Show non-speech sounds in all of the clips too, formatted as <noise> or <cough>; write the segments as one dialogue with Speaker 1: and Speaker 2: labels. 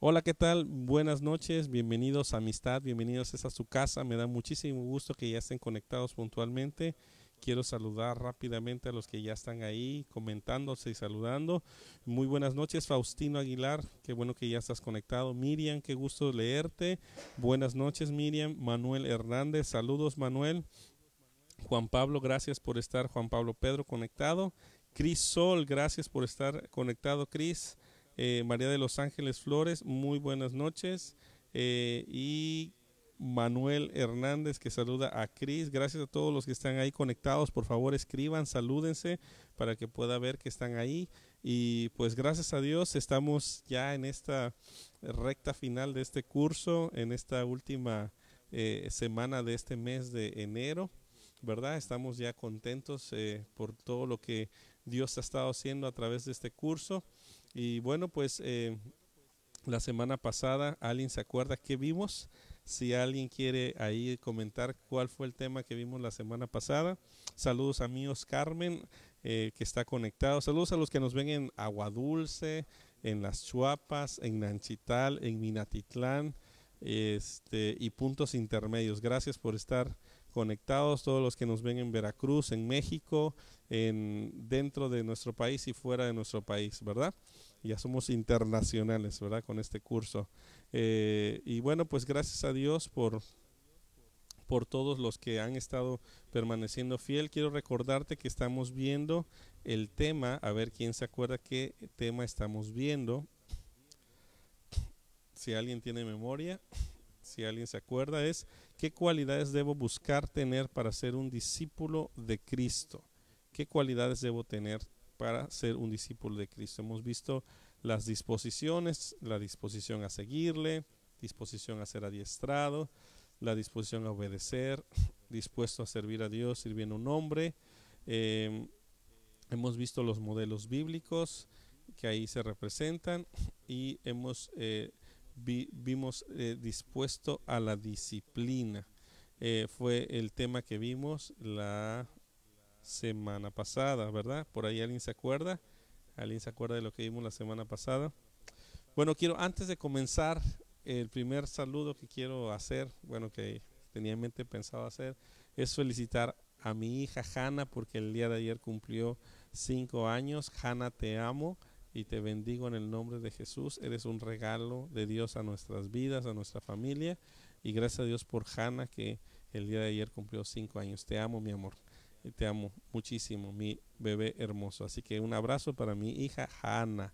Speaker 1: Hola, ¿qué tal? Buenas noches, bienvenidos a Amistad, bienvenidos a su casa. Me da muchísimo gusto que ya estén conectados puntualmente. Quiero saludar rápidamente a los que ya están ahí comentándose y saludando. Muy buenas noches, Faustino Aguilar. Qué bueno que ya estás conectado. Miriam, qué gusto leerte. Buenas noches, Miriam. Manuel Hernández, saludos, Manuel. Juan Pablo, gracias por estar. Juan Pablo Pedro conectado. Cris Sol, gracias por estar conectado, Cris. Eh, María de los Ángeles Flores, muy buenas noches. Eh, y Manuel Hernández que saluda a Cris. Gracias a todos los que están ahí conectados. Por favor, escriban, salúdense para que pueda ver que están ahí. Y pues gracias a Dios estamos ya en esta recta final de este curso, en esta última eh, semana de este mes de enero. ¿Verdad? Estamos ya contentos por todo lo que Dios ha estado haciendo a través de este curso. Y bueno, pues eh, la semana pasada, ¿alguien se acuerda qué vimos? Si alguien quiere ahí comentar cuál fue el tema que vimos la semana pasada. Saludos amigos Carmen, eh, que está conectado. Saludos a los que nos ven en Aguadulce, en Las Chuapas, en Nanchital, en Minatitlán este, y puntos intermedios. Gracias por estar conectados, todos los que nos ven en Veracruz, en México, en, dentro de nuestro país y fuera de nuestro país, ¿verdad? Ya somos internacionales, ¿verdad? Con este curso. Eh, y bueno, pues gracias a Dios por, por todos los que han estado permaneciendo fiel. Quiero recordarte que estamos viendo el tema, a ver quién se acuerda qué tema estamos viendo. Si alguien tiene memoria, si alguien se acuerda, es qué cualidades debo buscar tener para ser un discípulo de Cristo. ¿Qué cualidades debo tener para ser un discípulo de Cristo? Hemos visto las disposiciones, la disposición a seguirle, disposición a ser adiestrado, la disposición a obedecer, <laughs> dispuesto a servir a Dios sirviendo un hombre. Em, hemos visto los modelos bíblicos que ahí se representan y hemos eh, vimos eh, dispuesto a la disciplina. Eh, fue el tema que vimos la semana pasada, ¿verdad? Por ahí alguien se acuerda. ¿Alguien se acuerda de lo que vimos la semana pasada? Bueno, quiero antes de comenzar el primer saludo que quiero hacer, bueno, que tenía en mente pensado hacer, es felicitar a mi hija Hanna porque el día de ayer cumplió cinco años. Hanna, te amo y te bendigo en el nombre de Jesús. Eres un regalo de Dios a nuestras vidas, a nuestra familia. Y gracias a Dios por Hanna que el día de ayer cumplió cinco años. Te amo, mi amor te amo muchísimo, mi bebé hermoso. Así que un abrazo para mi hija Hanna.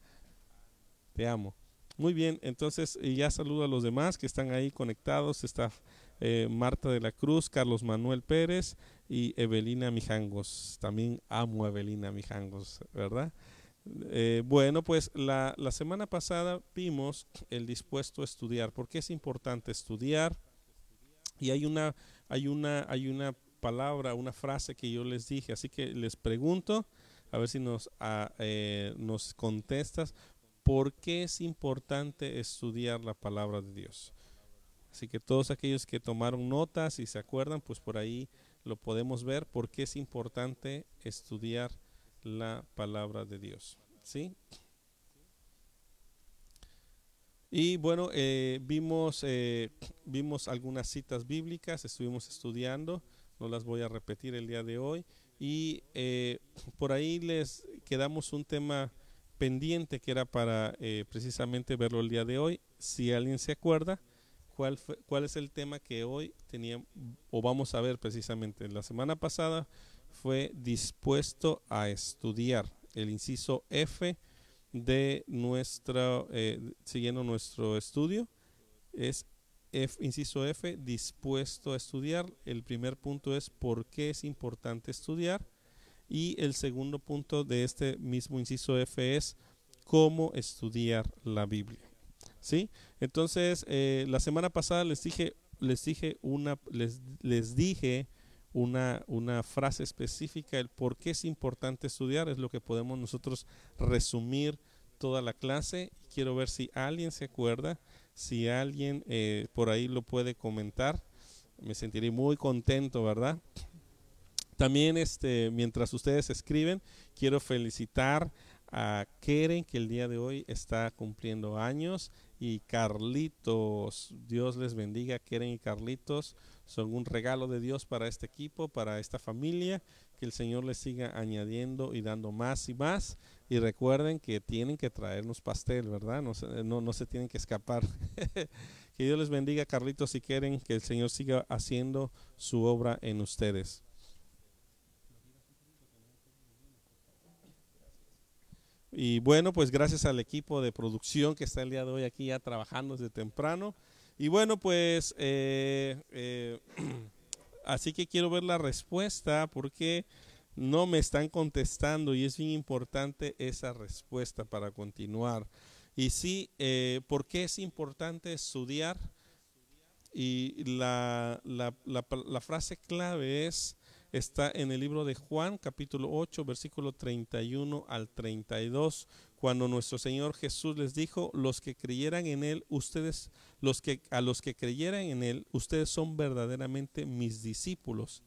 Speaker 1: Te amo. Muy bien, entonces ya saludo a los demás que están ahí conectados. Está eh, Marta de la Cruz, Carlos Manuel Pérez y Evelina Mijangos. También amo a Evelina Mijangos, ¿verdad? Eh, bueno, pues la, la semana pasada vimos el dispuesto a estudiar. ¿Por qué es importante estudiar? Y hay una, hay una, hay una palabra, una frase que yo les dije. Así que les pregunto, a ver si nos, ah, eh, nos contestas, ¿por qué es importante estudiar la palabra de Dios? Así que todos aquellos que tomaron notas y se acuerdan, pues por ahí lo podemos ver, por qué es importante estudiar la palabra de Dios. ¿Sí? Y bueno, eh, vimos, eh, vimos algunas citas bíblicas, estuvimos estudiando no las voy a repetir el día de hoy. Y eh, por ahí les quedamos un tema pendiente que era para eh, precisamente verlo el día de hoy. Si alguien se acuerda, ¿cuál, ¿cuál es el tema que hoy tenía o vamos a ver precisamente? La semana pasada fue dispuesto a estudiar el inciso F de nuestra, eh, siguiendo nuestro estudio, es inciso F, dispuesto a estudiar. El primer punto es por qué es importante estudiar. Y el segundo punto de este mismo inciso F es cómo estudiar la Biblia. ¿Sí? Entonces, eh, la semana pasada les dije, les dije una, les, les dije una, una frase específica, el por qué es importante estudiar, es lo que podemos nosotros resumir toda la clase. Quiero ver si alguien se acuerda si alguien eh, por ahí lo puede comentar, me sentiré muy contento, ¿verdad? También, este, mientras ustedes escriben, quiero felicitar a Keren, que el día de hoy está cumpliendo años, y Carlitos. Dios les bendiga, Keren y Carlitos. Son un regalo de Dios para este equipo, para esta familia. Que el Señor les siga añadiendo y dando más y más. Y recuerden que tienen que traernos pastel, ¿verdad? No, no, se tienen que escapar. <laughs> que Dios les bendiga, Carlitos, si quieren que el Señor siga haciendo su obra en ustedes. Y bueno, pues gracias al equipo de producción que está el día de hoy aquí ya trabajando desde temprano. Y bueno, pues eh, eh, <clears throat> así que quiero ver la respuesta porque no me están contestando y es bien importante esa respuesta para continuar. Y sí, eh, ¿por qué es importante estudiar? Y la, la, la, frase clave es está en el libro de Juan, capítulo 8, versículo 31 al 32, cuando nuestro Señor Jesús les dijo, los que creyeran en Él, ustedes, los que, a los que creyeran en Él, ustedes son verdaderamente mis discípulos.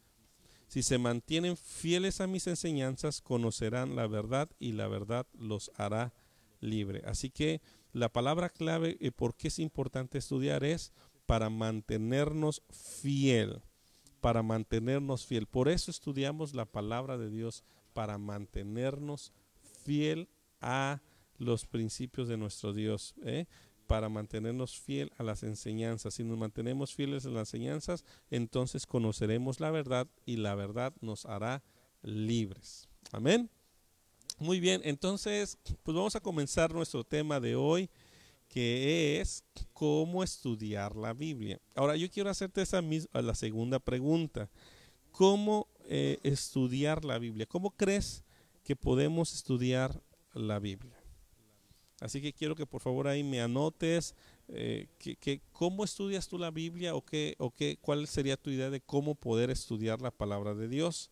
Speaker 1: Si se mantienen fieles a mis enseñanzas, conocerán la verdad y la verdad los hará libre. Así que la palabra clave y por qué es importante estudiar es para mantenernos fiel para mantenernos fiel. Por eso estudiamos la palabra de Dios, para mantenernos fiel a los principios de nuestro Dios, ¿eh? Para mantenernos fiel a las enseñanzas. Si nos mantenemos fieles a las enseñanzas, entonces conoceremos la verdad y la verdad nos hará libres. Amén. Muy bien, entonces, pues vamos a comenzar nuestro tema de hoy que es cómo estudiar la Biblia. Ahora yo quiero hacerte esa misma, la segunda pregunta. ¿Cómo eh, estudiar la Biblia? ¿Cómo crees que podemos estudiar la Biblia? Así que quiero que por favor ahí me anotes eh, que, cómo estudias tú la Biblia o, qué, o qué, cuál sería tu idea de cómo poder estudiar la palabra de Dios.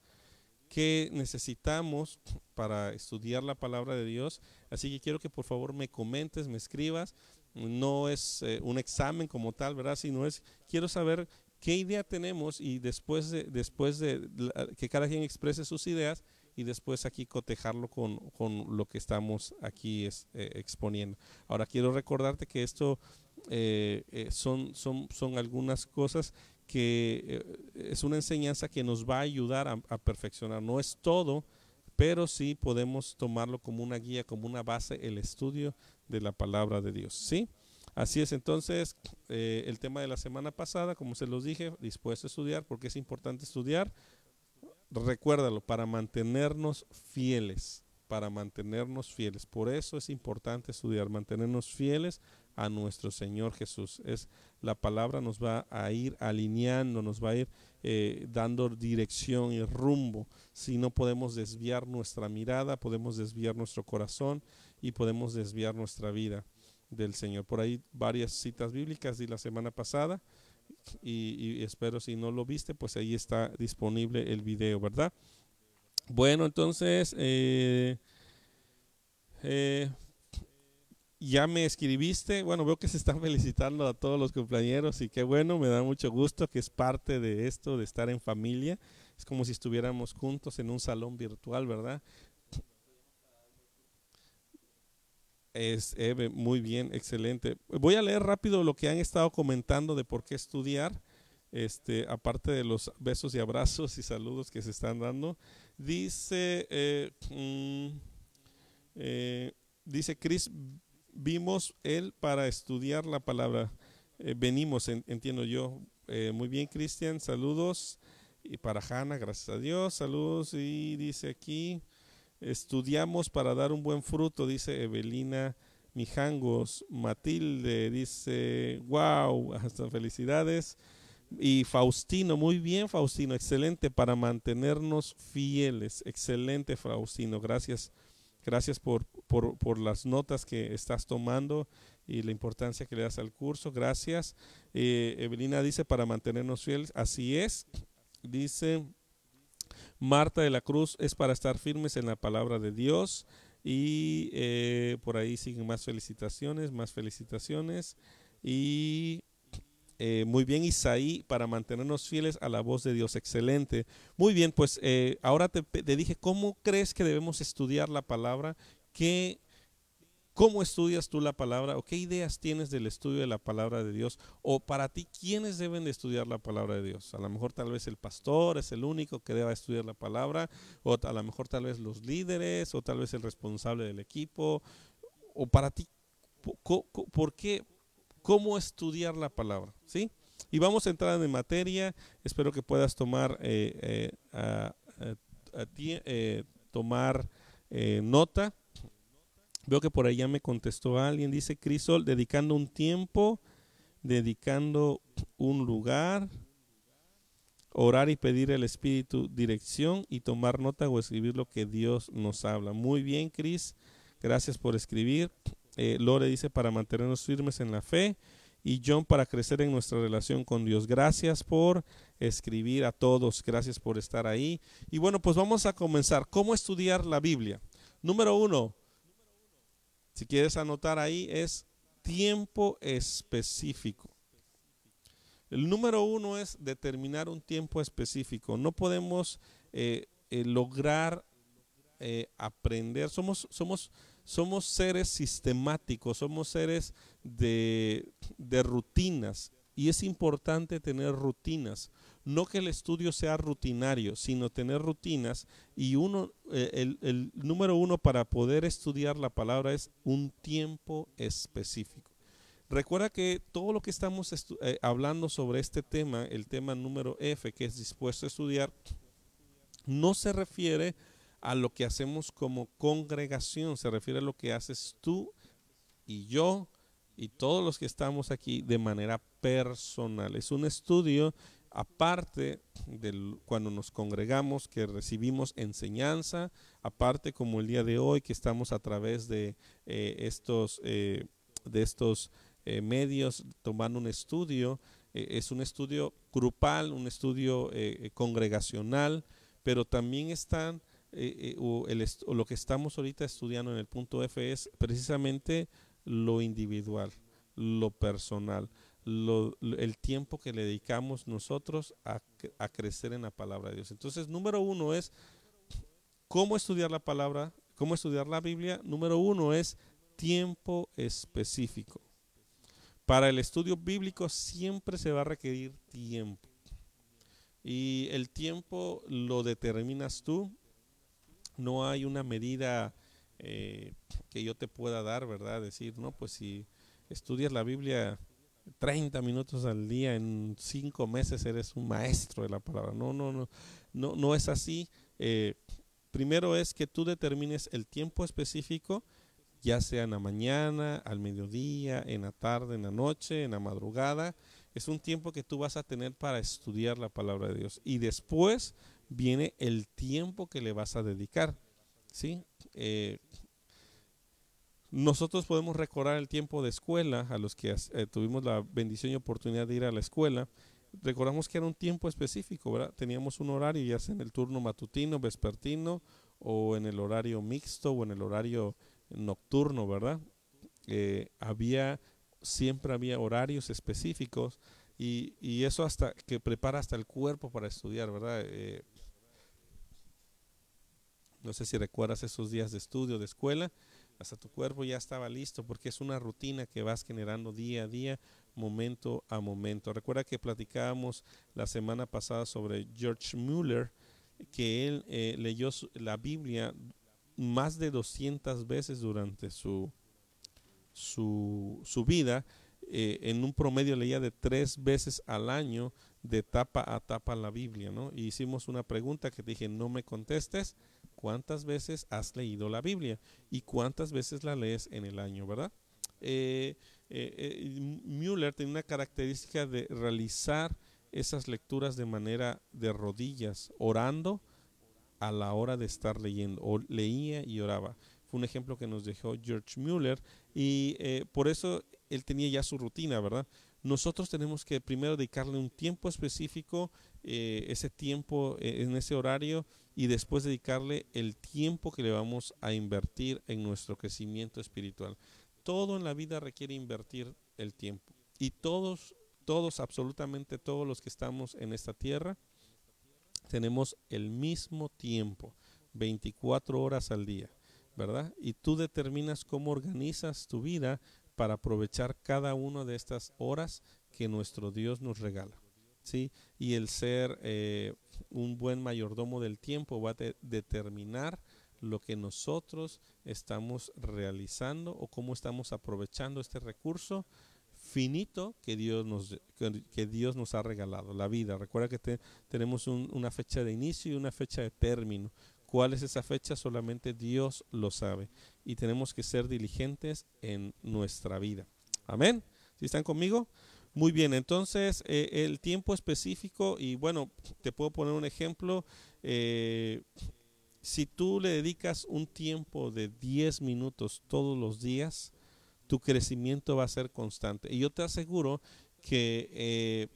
Speaker 1: ¿Qué necesitamos para estudiar la palabra de Dios? Así que quiero que por favor me comentes, me escribas. No es eh, un examen como tal, ¿verdad? Sino es, quiero saber qué idea tenemos y después de, después de que cada quien exprese sus ideas y después aquí cotejarlo con, con lo que estamos aquí es, eh, exponiendo. Ahora quiero recordarte que esto eh, son, son, son algunas cosas que es una enseñanza que nos va a ayudar a, a perfeccionar. No es todo, pero sí podemos tomarlo como una guía, como una base, el estudio de la palabra de Dios. ¿Sí? Así es, entonces, eh, el tema de la semana pasada, como se los dije, dispuesto a estudiar, porque es importante estudiar, recuérdalo, para mantenernos fieles, para mantenernos fieles. Por eso es importante estudiar, mantenernos fieles a nuestro Señor Jesús. Es la palabra nos va a ir alineando, nos va a ir eh, dando dirección y rumbo. Si no podemos desviar nuestra mirada, podemos desviar nuestro corazón y podemos desviar nuestra vida del Señor. Por ahí varias citas bíblicas de la semana pasada y, espero si no lo viste, pues ahí está disponible el video, ¿verdad? Bueno, entonces, eh, eh, ya me escribiste, bueno, veo que se están <laughs> felicitando a todos los compañeros y qué bueno, me da mucho gusto que es parte de esto, de estar en familia. Es como si estuviéramos juntos en un salón virtual, ¿verdad? Es muy bien, excelente. Voy a leer rápido lo que han estado comentando de por qué estudiar, este, aparte de los besos y abrazos y saludos que se están dando. Dice, eh, mm, eh, dice Chris vimos él para estudiar la palabra. Eh, venimos, entiendo yo. Eh, muy bien, Cristian, saludos. Y para Hanna, gracias a Dios, saludos. Y dice aquí, estudiamos para dar un buen fruto, dice Evelina Mijangos. Matilde dice, wow, hasta felicidades. Y Faustino, muy bien Faustino, excelente para mantenernos fieles. Excelente Faustino, gracias Gracias por, por, por, las notas que estás tomando y la importancia que le das al curso. Gracias. Eh, Evelina dice para mantenernos fieles. Así es. Dice Marta de la Cruz es para estar firmes en la palabra de Dios. Y eh, por ahí siguen más felicitaciones, más felicitaciones. Y eh, muy bien, Isaí, para mantenernos fieles a la voz de Dios. Excelente. Muy bien, pues eh, ahora te, te, dije, ¿cómo crees que debemos estudiar la palabra? ¿qué, ¿Cómo estudias tú la palabra o qué ideas tienes del estudio de la palabra de Dios? O para ti, ¿quiénes deben de estudiar la palabra de Dios? A lo mejor tal vez el pastor es el único que deba estudiar la palabra, o a lo mejor tal vez los líderes, o tal vez el responsable del equipo. O para ti, ¿por qué? ¿Cómo estudiar la palabra? ¿Sí? Y vamos a entrar en materia. Espero que puedas tomar, eh, eh, tomar eh, nota Veo que por ahí ya me contestó alguien. Dice Crisol, dedicando un tiempo, dedicando un lugar, orar y pedir al Espíritu dirección y tomar nota o escribir lo que Dios nos habla. Muy bien, Cris. Gracias por escribir. Eh, Lore dice para mantenernos firmes en la fe y John para crecer en nuestra relación con Dios. Gracias por escribir a todos, gracias por estar ahí. Y bueno, pues vamos a comenzar. ¿Cómo estudiar la Biblia? Número uno, si quieres anotar ahí, es tiempo específico. El número uno es determinar un tiempo específico. No podemos eh, eh, lograr eh, aprender. Somos, somos, somos seres sistemáticos, somos seres de, de rutinas. Y es importante tener rutinas. No que el estudio sea rutinario, sino tener rutinas. Y uno, eh, el, número uno para poder estudiar la palabra es un tiempo específico. Recuerda que todo lo que estamos eh, hablando sobre este tema, el tema número F, que es dispuesto a estudiar, no se refiere a lo que hacemos como congregación, se refiere a lo que haces tú y yo y todos los que estamos aquí de manera personal. Es un estudio aparte de cuando nos congregamos, que recibimos enseñanza, aparte como el día de hoy que estamos a través de eh, estos, eh, de estos eh, medios tomando un estudio, es un estudio grupal, un estudio congregacional, pero también están, lo que estamos ahorita estudiando en el punto F es precisamente lo individual, lo personal, el tiempo que le dedicamos nosotros a, a, crecer en la palabra de Dios. Entonces, número uno es cómo estudiar la palabra, cómo estudiar la Biblia. Número uno es tiempo específico. Para el estudio bíblico siempre se va a requerir tiempo. Y el tiempo lo determinas tú. No hay una medida eh, que yo te pueda dar, ¿verdad? Decir, no, pues si estudias la Biblia 30 minutos al día en 5 meses eres un maestro de la palabra. No, no, no, no, no es así. Eh, primero es que tú determines el tiempo específico, ya sea en la mañana, al mediodía, en la tarde, en la noche, en la madrugada. Es un tiempo que tú vas a tener para estudiar la palabra de Dios. Y después viene el tiempo que le vas a dedicar. ¿sí? Eh, nosotros podemos recordar el tiempo de escuela, a los que eh, tuvimos la bendición y oportunidad de ir a la escuela, recordamos que era un tiempo específico, ¿verdad? Teníamos un horario, ya sea en el turno matutino, vespertino, o en el horario mixto, o en el horario nocturno, ¿verdad? Eh, había, siempre había horarios específicos, y, y, eso hasta que prepara hasta el cuerpo para estudiar, ¿verdad? No sé si recuerdas esos días de estudio, de escuela, hasta tu cuerpo ya estaba listo porque es una rutina que vas generando día a día, momento a momento. Recuerda que platicábamos la semana pasada sobre George Mueller, que él eh, leyó la Biblia más de 200 veces durante su, su, su vida. Eh, en un promedio leía de tres veces al año de tapa a tapa la Biblia, ¿no? Y hicimos una pregunta que dije, no me contestes, ¿cuántas veces has leído la Biblia? ¿Y cuántas veces la lees en el año, verdad? Eh, eh, eh, una característica de realizar esas lecturas de manera de rodillas, orando a la hora de estar leyendo, o leía y oraba. Fue un ejemplo que nos dejó George Müller y por eso él tenía ya su rutina, ¿verdad? nosotros tenemos que primero dedicarle un tiempo específico, eh, ese tiempo eh, en ese horario, y después dedicarle el tiempo que le vamos a invertir en nuestro crecimiento espiritual. Todo en la vida requiere invertir el tiempo. Y todos, todos, absolutamente todos los que estamos en esta tierra, tenemos el mismo tiempo, 24 horas al día. ¿verdad? Y tú determinas cómo organizas tu vida para aprovechar cada una de estas horas que nuestro Dios nos regala. ¿Sí? Y el ser eh, un buen mayordomo del tiempo va a determinar lo que nosotros estamos realizando o cómo estamos aprovechando este recurso finito que Dios nos, que Dios nos ha regalado, la vida. Recuerda que tenemos una fecha de inicio y una fecha de término. ¿Cuál es esa fecha? Solamente Dios lo sabe. Y tenemos que ser diligentes en nuestra vida. Amén. ¿Sí están conmigo? Muy bien, entonces eh, el tiempo específico, y bueno, te puedo poner un ejemplo. Eh, si tú le dedicas un tiempo de 10 minutos todos los días, tu crecimiento va a ser constante. Y yo te aseguro que eh,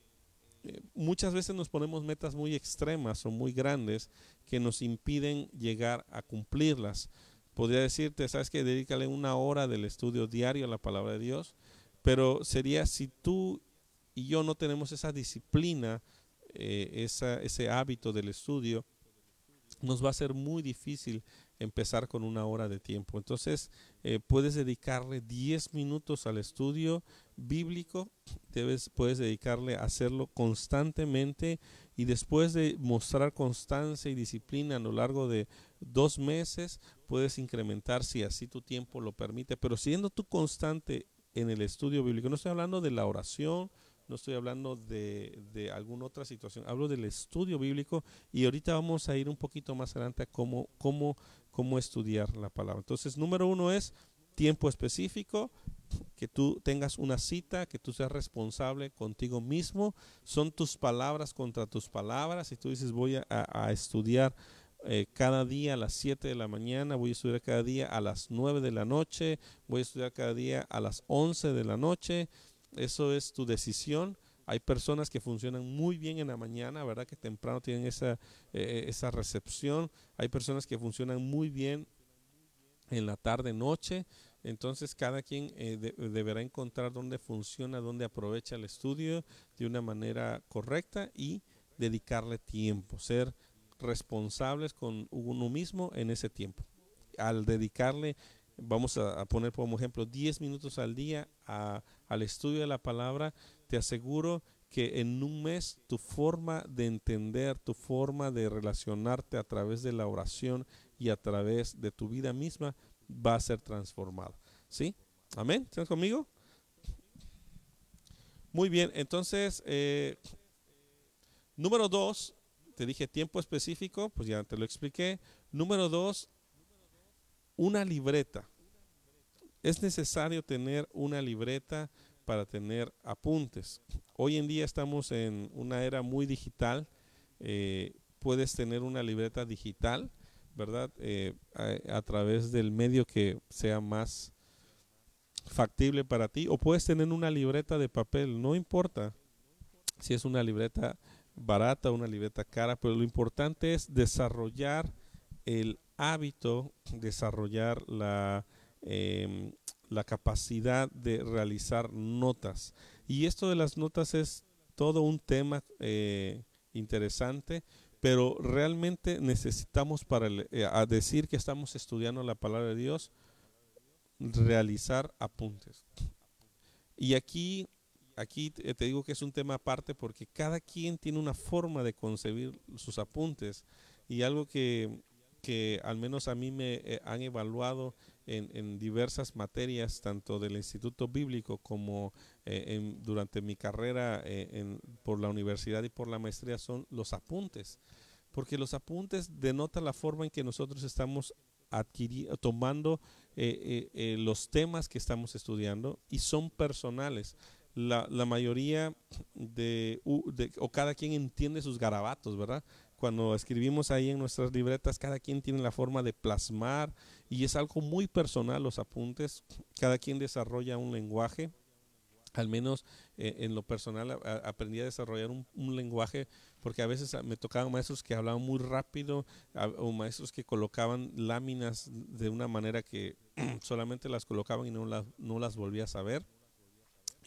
Speaker 1: muchas veces nos ponemos metas muy extremas o muy grandes que nos impiden llegar a cumplirlas. Podría decirte, sabes que dedícale una hora del estudio diario a la palabra de Dios, pero sería si tú y yo no tenemos esa disciplina, eh, ese hábito del estudio, nos va a ser muy difícil empezar con una hora de tiempo. Entonces, eh, puedes dedicarle 10 minutos al estudio bíblico, debes, puedes dedicarle a hacerlo constantemente y después de mostrar constancia y disciplina a lo largo de dos meses, puedes incrementar si así tu tiempo lo permite. Pero siendo tú constante en el estudio bíblico, no estoy hablando de la oración, no estoy hablando de, de, alguna otra situación, hablo del estudio bíblico y ahorita vamos a ir un poquito más adelante a cómo, cómo, cómo estudiar la palabra. Entonces, número uno es tiempo específico, que tú tengas una cita, que tú seas responsable contigo mismo, son tus palabras contra tus palabras, y tú dices voy a, estudiar eh, cada día a las 7 de la mañana, voy a estudiar cada día a las 9 de la noche, voy a estudiar cada día a las 11 de la noche, eso es tu decisión. Hay personas que funcionan muy bien en la mañana, ¿verdad? Que temprano tienen esa, eh, esa recepción. Hay personas que funcionan muy bien en la tarde, noche. Entonces cada quien eh, deberá encontrar dónde funciona, dónde aprovecha el estudio de una manera correcta y dedicarle tiempo, ser responsables con uno mismo en ese tiempo. Al dedicarle vamos a, poner como ejemplo 10 minutos al día al estudio de la palabra, te aseguro que en un mes tu forma de entender, tu forma de relacionarte a través de la oración y a través de tu vida misma va a ser transformada. ¿Sí? Amén. ¿Están conmigo? Muy bien, entonces, eh, número dos, te dije tiempo específico, pues ya te lo expliqué. Número dos, una libreta. Es necesario tener una libreta para tener apuntes. Hoy en día estamos en una era muy digital. Eh, puedes tener una libreta digital, ¿verdad? Eh, a, través del medio que sea más factible para ti. O puedes tener una libreta de papel, no importa si es una libreta barata o una libreta cara, pero lo importante es desarrollar el hábito, desarrollar la, em, la capacidad de realizar notas. Y esto de las notas es todo un tema eh, interesante, pero realmente necesitamos para eh, decir que estamos estudiando la palabra de Dios, realizar apuntes. Y aquí, aquí te digo que es un tema aparte porque cada quien tiene una forma de concebir sus apuntes y algo que que al menos a mí me eh, han evaluado en, diversas materias, tanto del Instituto Bíblico como eh, durante mi carrera eh, por la universidad y por la maestría, son los apuntes. Porque los apuntes denotan la forma en que nosotros estamos tomando los temas que estamos estudiando y son personales. La, mayoría o cada quien entiende sus garabatos, ¿verdad? Cuando escribimos ahí en nuestras libretas, cada quien tiene la forma de plasmar y es algo muy personal los apuntes. Cada quien desarrolla un lenguaje. Al menos eh, en lo personal aprendí a desarrollar un, lenguaje porque a veces me tocaban maestros que hablaban muy rápido o maestros que colocaban láminas de una manera que <clears throat> solamente las colocaban y no las, no las volvías a ver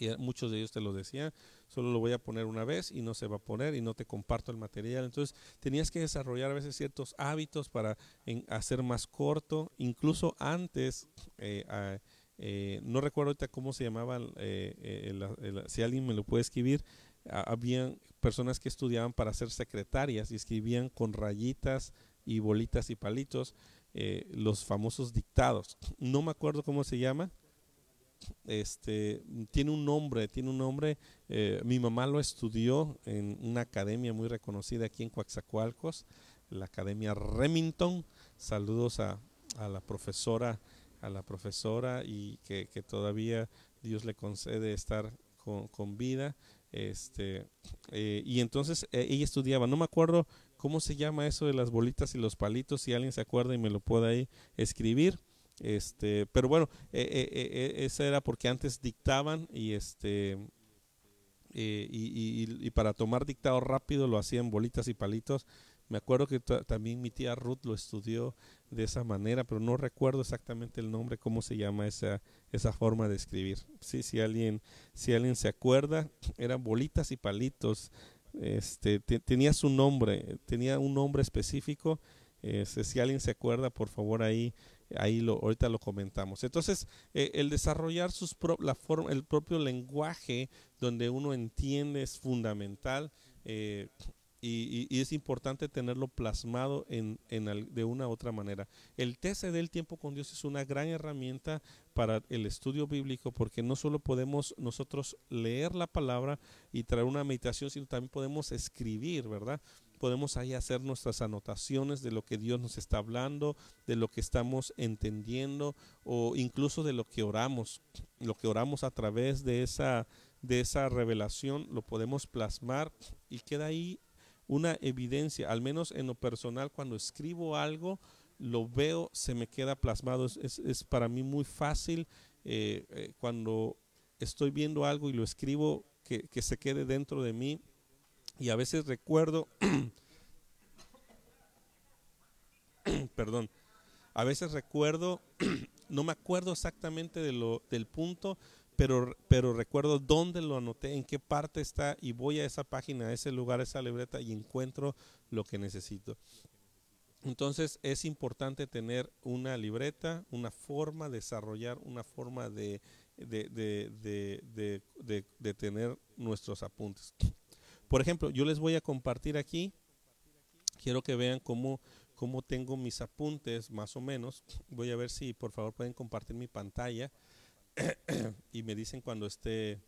Speaker 1: y muchos de ellos te lo decían, solo lo voy a poner una vez y no se va a poner y no te comparto el material. Entonces tenías que desarrollar a veces ciertos hábitos para hacer más corto, incluso antes, eh, eh, no recuerdo ahorita cómo se llamaba, eh, si alguien me lo puede escribir, había personas que estudiaban para ser secretarias y escribían con rayitas y bolitas y palitos los famosos dictados. No me acuerdo cómo se llama, este tiene un nombre, tiene un nombre. Eh, mi mamá lo estudió en una academia muy reconocida aquí en Coaxacualcos, la Academia Remington. Saludos a, la profesora, a la profesora y que, todavía Dios le concede estar con, con vida. Este eh, y entonces eh, ella estudiaba, no me acuerdo cómo se llama eso de las bolitas y los palitos, si alguien se acuerda y me lo puede ahí escribir este, pero bueno, eh, eh, eh, esa era porque antes dictaban y este para tomar dictado rápido lo hacían bolitas y palitos. Me acuerdo que también mi tía Ruth lo estudió de esa manera, pero no recuerdo exactamente el nombre, cómo se llama esa, esa forma de escribir. Si alguien, si alguien se acuerda, <clears throat> eran bolitas y palitos. Este, tenía su nombre, tenía un nombre específico. Este, si alguien se acuerda, por favor ahí ahí lo, ahorita lo comentamos. Entonces, eh, el desarrollar sus la forma, el propio lenguaje donde uno entiende es fundamental eh, y, es importante tenerlo plasmado en, de una u otra manera. El TCD del tiempo con Dios es una gran herramienta para el estudio bíblico porque no solo podemos nosotros leer la palabra y traer una meditación, sino también podemos escribir, ¿verdad? Podemos ahí hacer nuestras anotaciones de lo que Dios nos está hablando, de lo que estamos entendiendo o incluso de lo que oramos. Lo que oramos a través de esa, de esa revelación lo podemos plasmar y queda ahí una evidencia, al menos en lo personal, cuando escribo algo, lo veo, se me queda plasmado. Es, para mí muy fácil eh, eh, cuando estoy viendo algo y lo escribo, que, que se quede dentro de mí y a veces recuerdo, <clears throat> perdón, a veces recuerdo, <clears throat> no me acuerdo exactamente de lo, del punto, pero, pero recuerdo dónde lo anoté, en qué parte está y voy a esa página, a ese lugar, a esa libreta y encuentro lo que necesito. Entonces es importante tener una libreta, una forma, desarrollar una forma de, de, de, de tener nuestros apuntes. Por ejemplo, yo les voy a compartir aquí, quiero que vean cómo, cómo tengo mis apuntes más o menos. Voy a ver si por favor pueden compartir mi pantalla <coughs> y me dicen cuando esté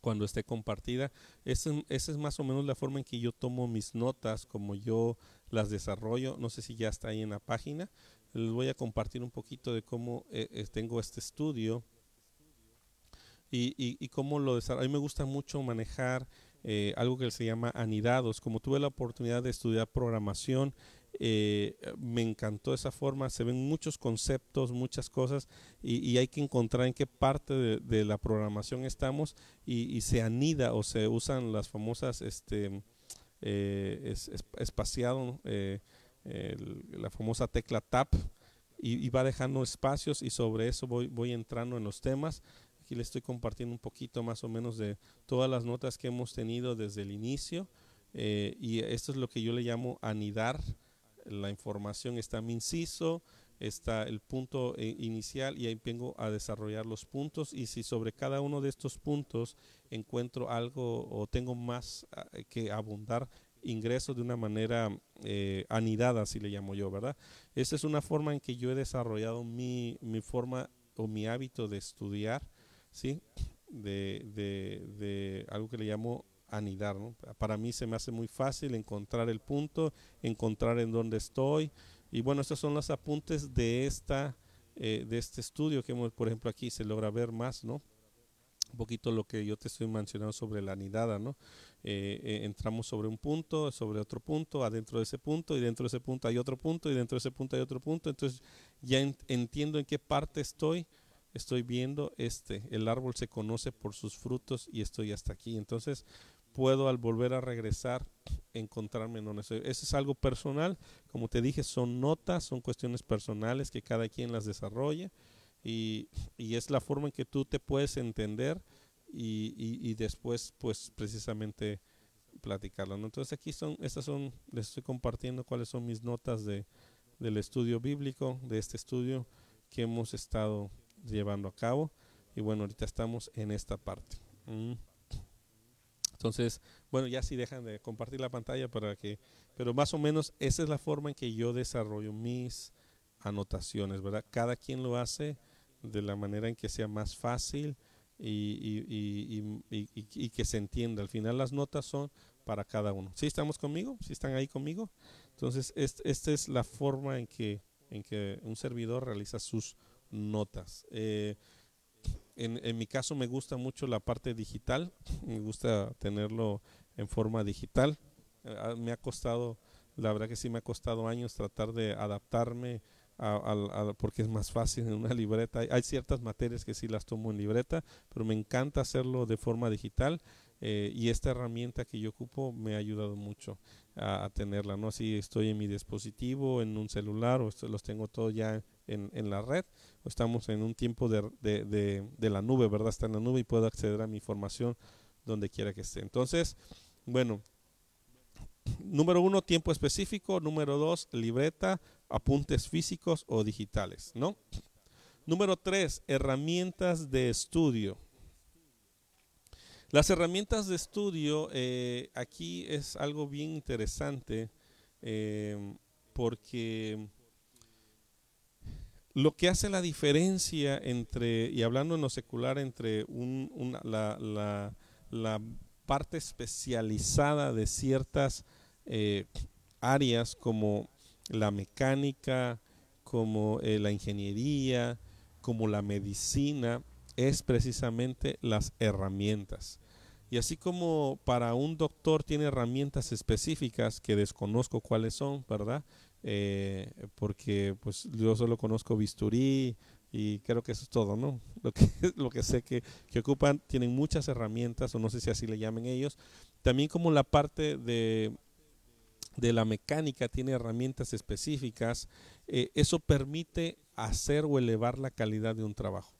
Speaker 1: cuando esté compartida. Esa, es más o menos la forma en que yo tomo mis notas, como yo las desarrollo. No sé si ya está ahí en la página. Les voy a compartir un poquito de cómo eh, eh, tengo este estudio y, y cómo lo desarrollo. A mí me gusta mucho manejar eh, algo que se llama anidados. Como tuve la oportunidad de estudiar programación, eh, me encantó esa forma, se ven muchos conceptos, muchas cosas y, hay que encontrar en qué parte de, la programación estamos y, se anida o se usan las famosas este, eh, espaciado, la famosa tecla tab y, va dejando espacios y sobre eso voy, voy entrando en los temas Aquí le estoy compartiendo un poquito más o menos de todas las notas que hemos tenido desde el inicio. Eh, y esto es lo que yo le llamo anidar. La información está mi inciso, está el punto eh, inicial y ahí vengo a desarrollar los puntos. Y si sobre cada uno de estos puntos encuentro algo o tengo más ah, que abundar, ingreso de una manera eh, anidada, así le llamo yo, ¿verdad? Esa es una forma en que yo he desarrollado mi, mi forma o mi hábito de estudiar ¿sí? De, de, de algo que le llamo anidar. ¿no? Para mí se me hace muy fácil encontrar el punto, encontrar en dónde estoy. Y bueno, estos son los apuntes de, esta, eh, de este estudio que hemos, por ejemplo, aquí se logra ver más, ¿no? Un poquito lo que yo te estoy mencionando sobre la anidada, ¿no? Eh, eh, entramos sobre un punto, sobre otro punto, adentro de ese punto, y dentro de ese punto hay otro punto, y dentro de ese punto hay otro punto. Entonces ya entiendo en qué parte estoy, estoy viendo este, el árbol se conoce por sus frutos y estoy hasta aquí. Entonces puedo al volver a regresar encontrarme en donde estoy. Eso es algo personal, como te dije, son notas, son cuestiones personales que cada quien las desarrolla y, y es la forma en que tú te puedes entender y, después pues precisamente platicarlo. Entonces aquí son, estas son, les estoy compartiendo cuáles son mis notas de, del estudio bíblico, de este estudio que hemos estado llevando a cabo. Y bueno, ahorita estamos en esta parte. Mm. Entonces, bueno, ya si dejan de compartir la pantalla para que, pero más o menos esa es la forma en que yo desarrollo mis anotaciones, ¿verdad? Cada quien lo hace de la manera en que sea más fácil y, que se entienda. Al final las notas son para cada uno. ¿Sí estamos conmigo? ¿Sí están ahí conmigo? Entonces, esta es la forma en que, en que un servidor realiza sus notas. Eh, en, en, mi caso me gusta mucho la parte digital, me gusta tenerlo en forma digital. Eh, me ha costado, la verdad que sí me ha costado años tratar de adaptarme porque es más fácil en una libreta. Hay, ciertas materias que sí las tomo en libreta, pero me encanta hacerlo de forma digital eh, y esta herramienta que yo ocupo me ha ayudado mucho a, tenerla. No así estoy en mi dispositivo, en un celular o los tengo todos ya en, en, la red. O estamos en un tiempo de, de, de, la nube, ¿verdad? Está en la nube y puedo acceder a mi información donde quiera que esté. Entonces, bueno, número uno, tiempo específico. Número dos, libreta apuntes físicos o digitales, ¿no? Número tres, herramientas de estudio. Las herramientas de estudio, eh, aquí es algo bien interesante eh, porque lo que hace la diferencia entre, y hablando en lo secular, entre la, parte especializada de ciertas eh, áreas como la mecánica, como eh, la ingeniería, como la medicina, es precisamente las herramientas. Y así como para un doctor tiene herramientas específicas que desconozco cuáles son, ¿verdad? Eh, porque pues yo solo conozco bisturí y creo que eso es todo, ¿no? <laughs> Lo que, <laughs> lo que sé que, que ocupan, tienen muchas herramientas, o no sé si así le llamen ellos. También como la parte de de la mecánica tiene herramientas específicas, eh, eso permite hacer o elevar la calidad de un trabajo.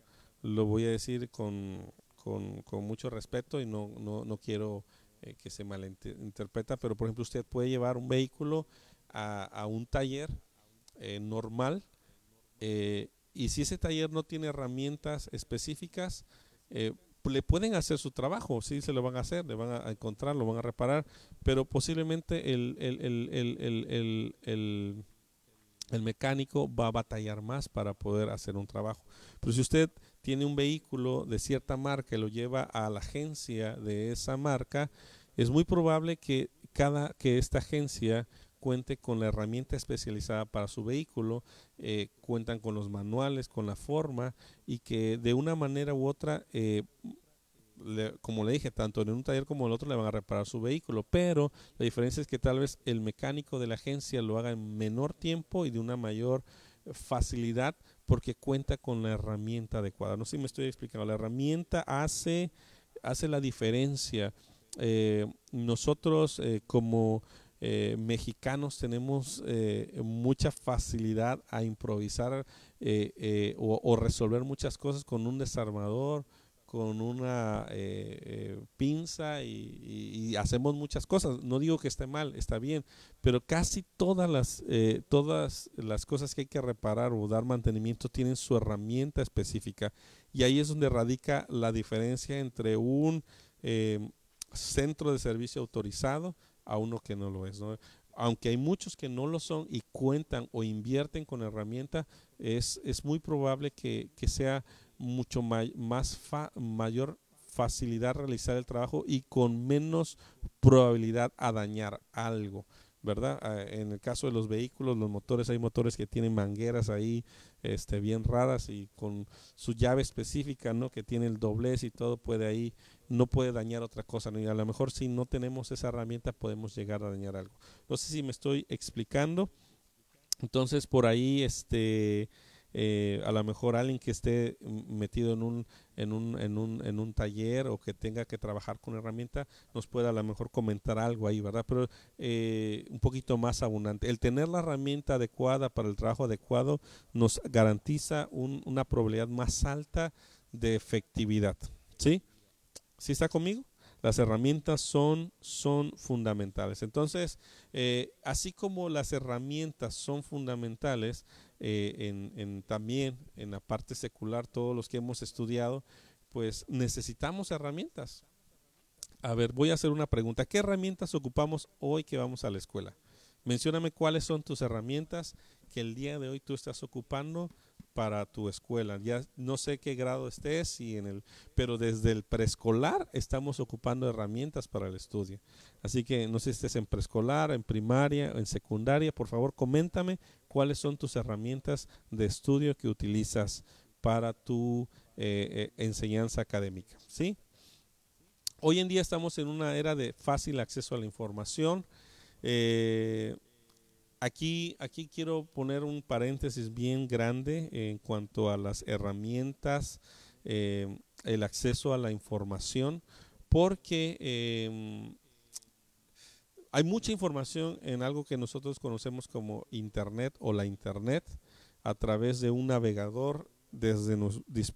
Speaker 1: Lo voy a decir con, con, mucho respeto y no, no, no quiero eh, que se malinterpreta, pero por ejemplo usted puede llevar un vehículo a, un taller eh, normal y si ese taller no tiene herramientas específicas, le pueden hacer su trabajo, sí se lo van a hacer, le van a encontrar, lo van a reparar, pero posiblemente el, el, mecánico va a batallar más para poder hacer un trabajo. Pero si usted tiene un vehículo de cierta marca y lo lleva a la agencia de esa marca, es muy probable que cada que esta agencia cuente con la herramienta especializada para su vehículo, eh, cuentan con los manuales, con la forma y que de una manera u otra, eh, como le dije, tanto en un taller como en el otro le van a reparar su vehículo, pero la diferencia es que tal vez el mecánico de la agencia lo haga en menor tiempo y de una mayor facilidad porque cuenta con la herramienta adecuada. No sé si me estoy explicando, la herramienta hace, hace la diferencia. Eh, nosotros como eh, mexicanos tenemos eh, mucha facilidad a improvisar eh, o, resolver muchas cosas con un desarmador, con una pinza y, hacemos muchas cosas. No digo que esté mal, está bien, pero casi todas las, todas las cosas que hay que reparar o dar mantenimiento tienen su herramienta específica y ahí es donde radica la diferencia entre un centro de servicio autorizado a uno que no lo es. Aunque hay muchos que no lo son y cuentan o invierten con herramienta, es, es muy probable que, sea mucho más mayor facilidad realizar el trabajo y con menos probabilidad a dañar algo. ¿Verdad? Ah, en el caso de los vehículos, los motores, hay motores que tienen mangueras ahí este, bien raras y con su llave específica, ¿no? Que tiene el doblez y todo, puede ahí, no puede dañar otra cosa. Y a lo mejor si no tenemos esa herramienta podemos llegar a dañar algo. No sé si me estoy explicando. Entonces, por ahí, este eh, a lo mejor alguien que esté metido en un, en, un, en, un, en un taller o que tenga que trabajar con herramienta, nos puede a lo mejor comentar algo ahí, ¿verdad? Pero eh, un poquito más abundante. El tener la herramienta adecuada para el trabajo adecuado nos garantiza una probabilidad más alta de efectividad, ¿sí? ¿Sí está conmigo? Las herramientas son, son fundamentales. Entonces, eh, así como las herramientas son fundamentales, eh, en, en, también en la parte secular, todos los que hemos estudiado, pues necesitamos herramientas. A ver, voy a hacer una pregunta. ¿Qué herramientas ocupamos hoy que vamos a la escuela? Mencióname cuáles son tus herramientas que el día de hoy tú estás ocupando para tu escuela. Ya no sé qué grado estés y en el, pero desde el preescolar estamos ocupando herramientas para el estudio. Así que no sé si estés en preescolar, en primaria, en secundaria, por favor, coméntame cuáles son tus herramientas de estudio que utilizas para tu eh, eh, enseñanza académica, ¿sí? Hoy en día estamos en una era de fácil acceso a la información. Eh, aquí, aquí quiero poner un paréntesis bien grande en cuanto a las herramientas, eh, el acceso a la información, porque em, hay mucha información en algo que nosotros conocemos como Internet o la Internet a través de un navegador desde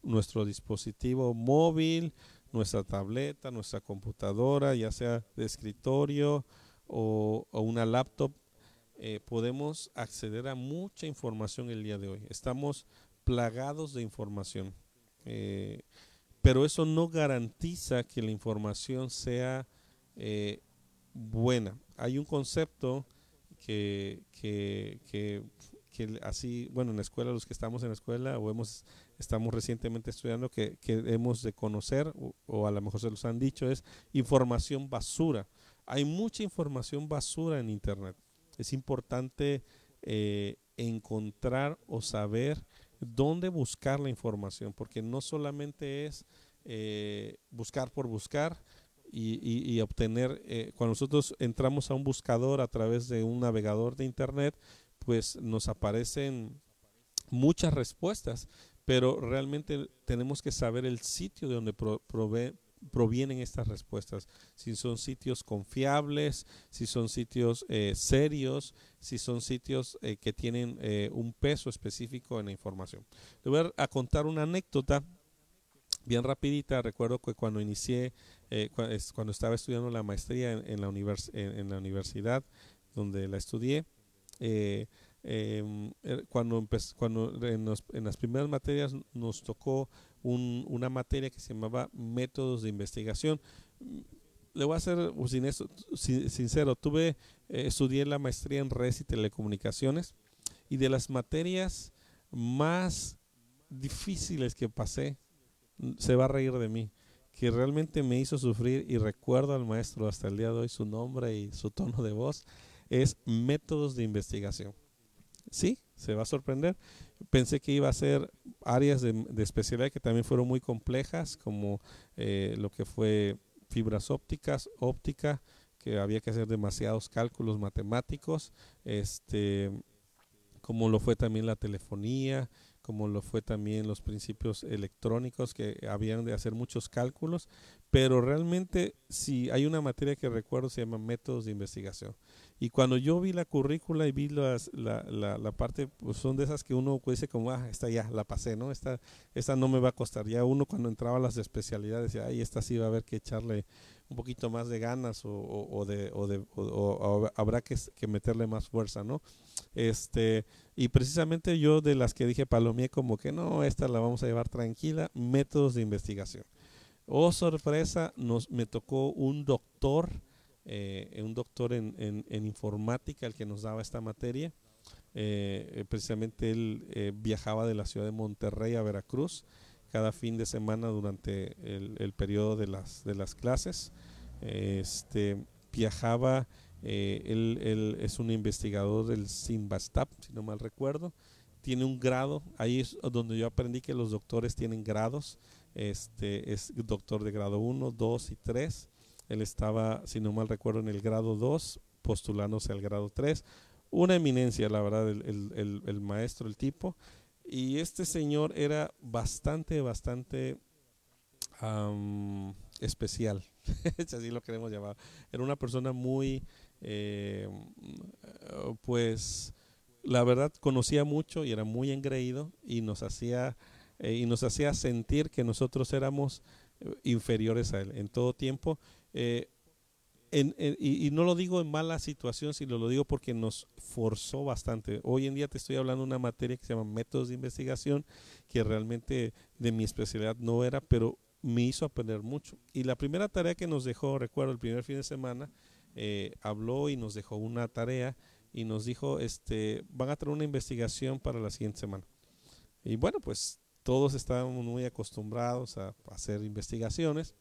Speaker 1: nuestro dispositivo móvil, nuestra tableta, nuestra computadora, ya sea de escritorio o, una laptop, eh, podemos acceder a mucha información el día de hoy. Estamos plagados de información. Eh, pero eso no garantiza que la información sea eh, buena. Hay un concepto que, que, que, así, bueno, en la escuela, los que estamos en la escuela o hemos estamos recientemente estudiando que, que hemos de conocer, o, a lo mejor se los han dicho, es información basura. Hay mucha información basura en Internet. Es importante eh, encontrar o saber dónde buscar la información, porque no solamente es eh, buscar por buscar, y, obtener, eh, cuando nosotros entramos a un buscador a través de un navegador de Internet, pues nos aparecen muchas respuestas, pero realmente tenemos que saber el sitio de donde provienen estas respuestas, si son sitios confiables, si son sitios eh, serios, si son sitios eh, que tienen eh, un peso específico en la información. Le voy a, contar una anécdota bien rapidita. Recuerdo que cuando inicié, cuando estaba estudiando la maestría en, la, en la, universidad donde la estudié, Em, er, cuando, cuando en, las primeras materias nos tocó una materia que se llamaba métodos de investigación. Le voy a ser sin eso, sincero, tuve, eh, estudié la maestría en redes y telecomunicaciones y de las materias más difíciles que pasé, se va a reír de mí, que realmente me hizo sufrir y recuerdo al maestro hasta el día de hoy su nombre y su tono de voz, es métodos de investigación sí, se va a sorprender. Pensé que iba a ser áreas de, especialidad que también fueron muy complejas, como eh, lo que fue fibras ópticas, óptica, que había que hacer demasiados cálculos matemáticos, este, como lo fue también la telefonía, como lo fue también los principios electrónicos, que habían de hacer muchos cálculos, pero realmente si hay una materia que recuerdo se llama métodos de investigación. Y cuando yo vi la currícula y vi las, la, la, la, parte, pues son de esas que uno dice como, ah, esta ya, la pasé, ¿no? Esta, esta no me va a costar. Ya uno cuando entraba a las especialidades decía, ay, esta sí va a haber que echarle un poquito más de ganas o, o, de, o, de, o, habrá que, que, meterle más fuerza, ¿no? Este, y precisamente yo de las que dije palomé como que no, esta la vamos a llevar tranquila, métodos de investigación. Oh, sorpresa, nos, me tocó un doctor eh, un doctor en, en, informática el que nos daba esta materia. Eh, eh, precisamente él viajaba de la ciudad de Monterrey a Veracruz cada fin de semana durante el, el periodo de las, de las clases. este, viajaba, él, él, es un investigador del Sinbastap, si no mal recuerdo. Tiene un grado, ahí es donde yo aprendí que los doctores tienen grados. Este es doctor de grado 1, 2 y 3 él estaba, si no mal recuerdo, en el grado 2, postulándose al grado 3. Una eminencia, la verdad, el, maestro, el tipo. Y este señor era bastante, bastante especial, <laughs> así lo queremos llamar. Era una persona muy, eh, pues, la verdad, conocía mucho y era muy engreído y nos hacía eh, y nos hacía sentir que nosotros éramos eh, inferiores a Él en todo tiempo. Eh, y, no lo digo en mala situación, sino lo digo porque nos forzó bastante. Hoy en día te estoy hablando de una materia que se llama métodos de investigación, que realmente de mi especialidad no era, pero me hizo aprender mucho. Y la primera tarea que nos dejó, recuerdo, el primer fin de semana, habló y nos dejó una tarea y nos dijo, este, van a tener una investigación para la siguiente semana. Y bueno, pues todos estábamos muy acostumbrados a, hacer investigaciones.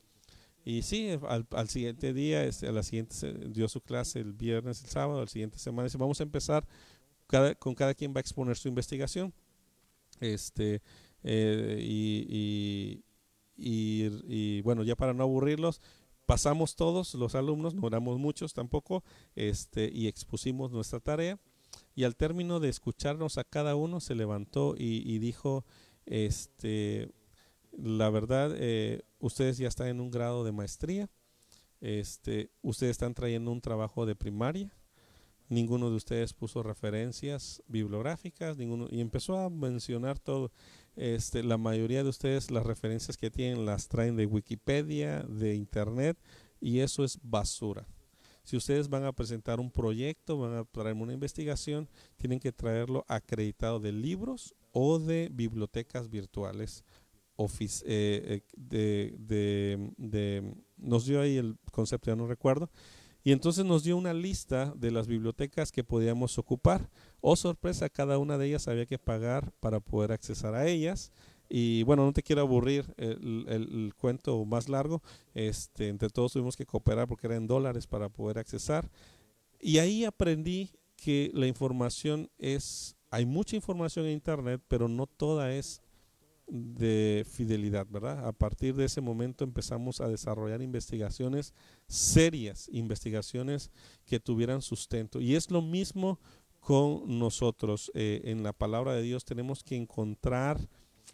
Speaker 1: Y sí, al, siguiente día, este, a la siguiente dio su clase el viernes, el sábado, al siguiente semana, dice, vamos a empezar, cada, con cada quien va a exponer su investigación. Este, eh, y, y, y, bueno, ya para no aburrirlos, pasamos todos los alumnos, no éramos muchos tampoco, este, y expusimos nuestra tarea. Y al término de escucharnos a cada uno, se levantó y, dijo, este, la verdad, eh, ustedes ya están en un grado de maestría, este, ustedes están trayendo un trabajo de primaria, ninguno de ustedes puso referencias bibliográficas, ninguno, y empezó a mencionar todo. Este, la mayoría de ustedes las referencias que tienen las traen de Wikipedia, de Internet, y eso es basura. Si ustedes van a presentar un proyecto, van a traerme una investigación, tienen que traerlo acreditado de libros o de bibliotecas virtuales. Eh, eh, nos dio ahí el concepto, ya no recuerdo, y entonces nos dio una lista de las bibliotecas que podíamos ocupar. Oh, sorpresa, cada una de ellas había que pagar para poder accesar a ellas. Y bueno, no te quiero aburrir el, cuento más largo. Este, entre todos tuvimos que cooperar porque eran dólares para poder accesar. Y ahí aprendí que la información es, hay mucha información en Internet, pero no toda es de fidelidad, ¿verdad? A partir de ese momento empezamos a desarrollar investigaciones serias, investigaciones que tuvieran sustento. Y es lo mismo con nosotros. Eh, en la palabra de Dios tenemos que encontrar,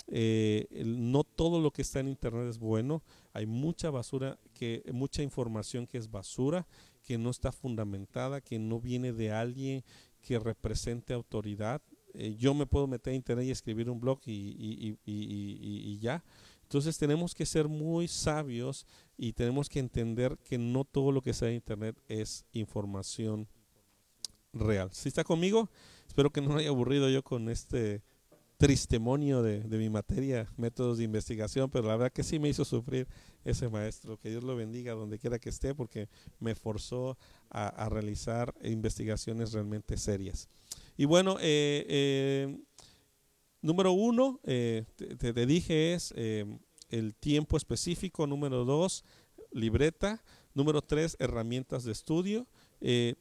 Speaker 1: eh, no todo lo que está en Internet es bueno. Hay mucha basura, que, mucha información que es basura, que no está fundamentada, que no viene de alguien que represente autoridad. Eh, yo me puedo meter a internet y escribir un blog y, ya. Entonces tenemos que ser muy sabios y tenemos que entender que no todo lo que está en internet es información real. Si está conmigo, espero que no me haya aburrido yo con este tristemonio de, mi materia, métodos de investigación, pero la verdad que sí me hizo sufrir ese maestro. Que Dios lo bendiga donde quiera que esté, porque me forzó a realizar investigaciones realmente serias. Y bueno, eh, eh, número uno, eh, te, dije, es el tiempo específico. Número dos, libreta. Número tres, herramientas de estudio.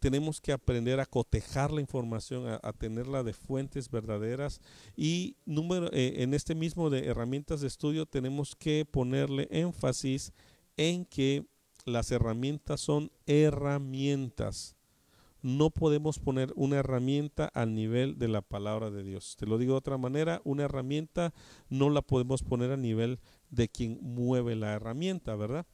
Speaker 1: Tenemos que aprender a cotejar la información, a, tenerla de fuentes verdaderas. Y número, en este mismo de herramientas de estudio tenemos que ponerle énfasis en que las herramientas son herramientas no podemos poner una herramienta al nivel de la palabra de Dios. Te lo digo de otra manera, una herramienta no la podemos poner a nivel de quien mueve la herramienta, ¿verdad?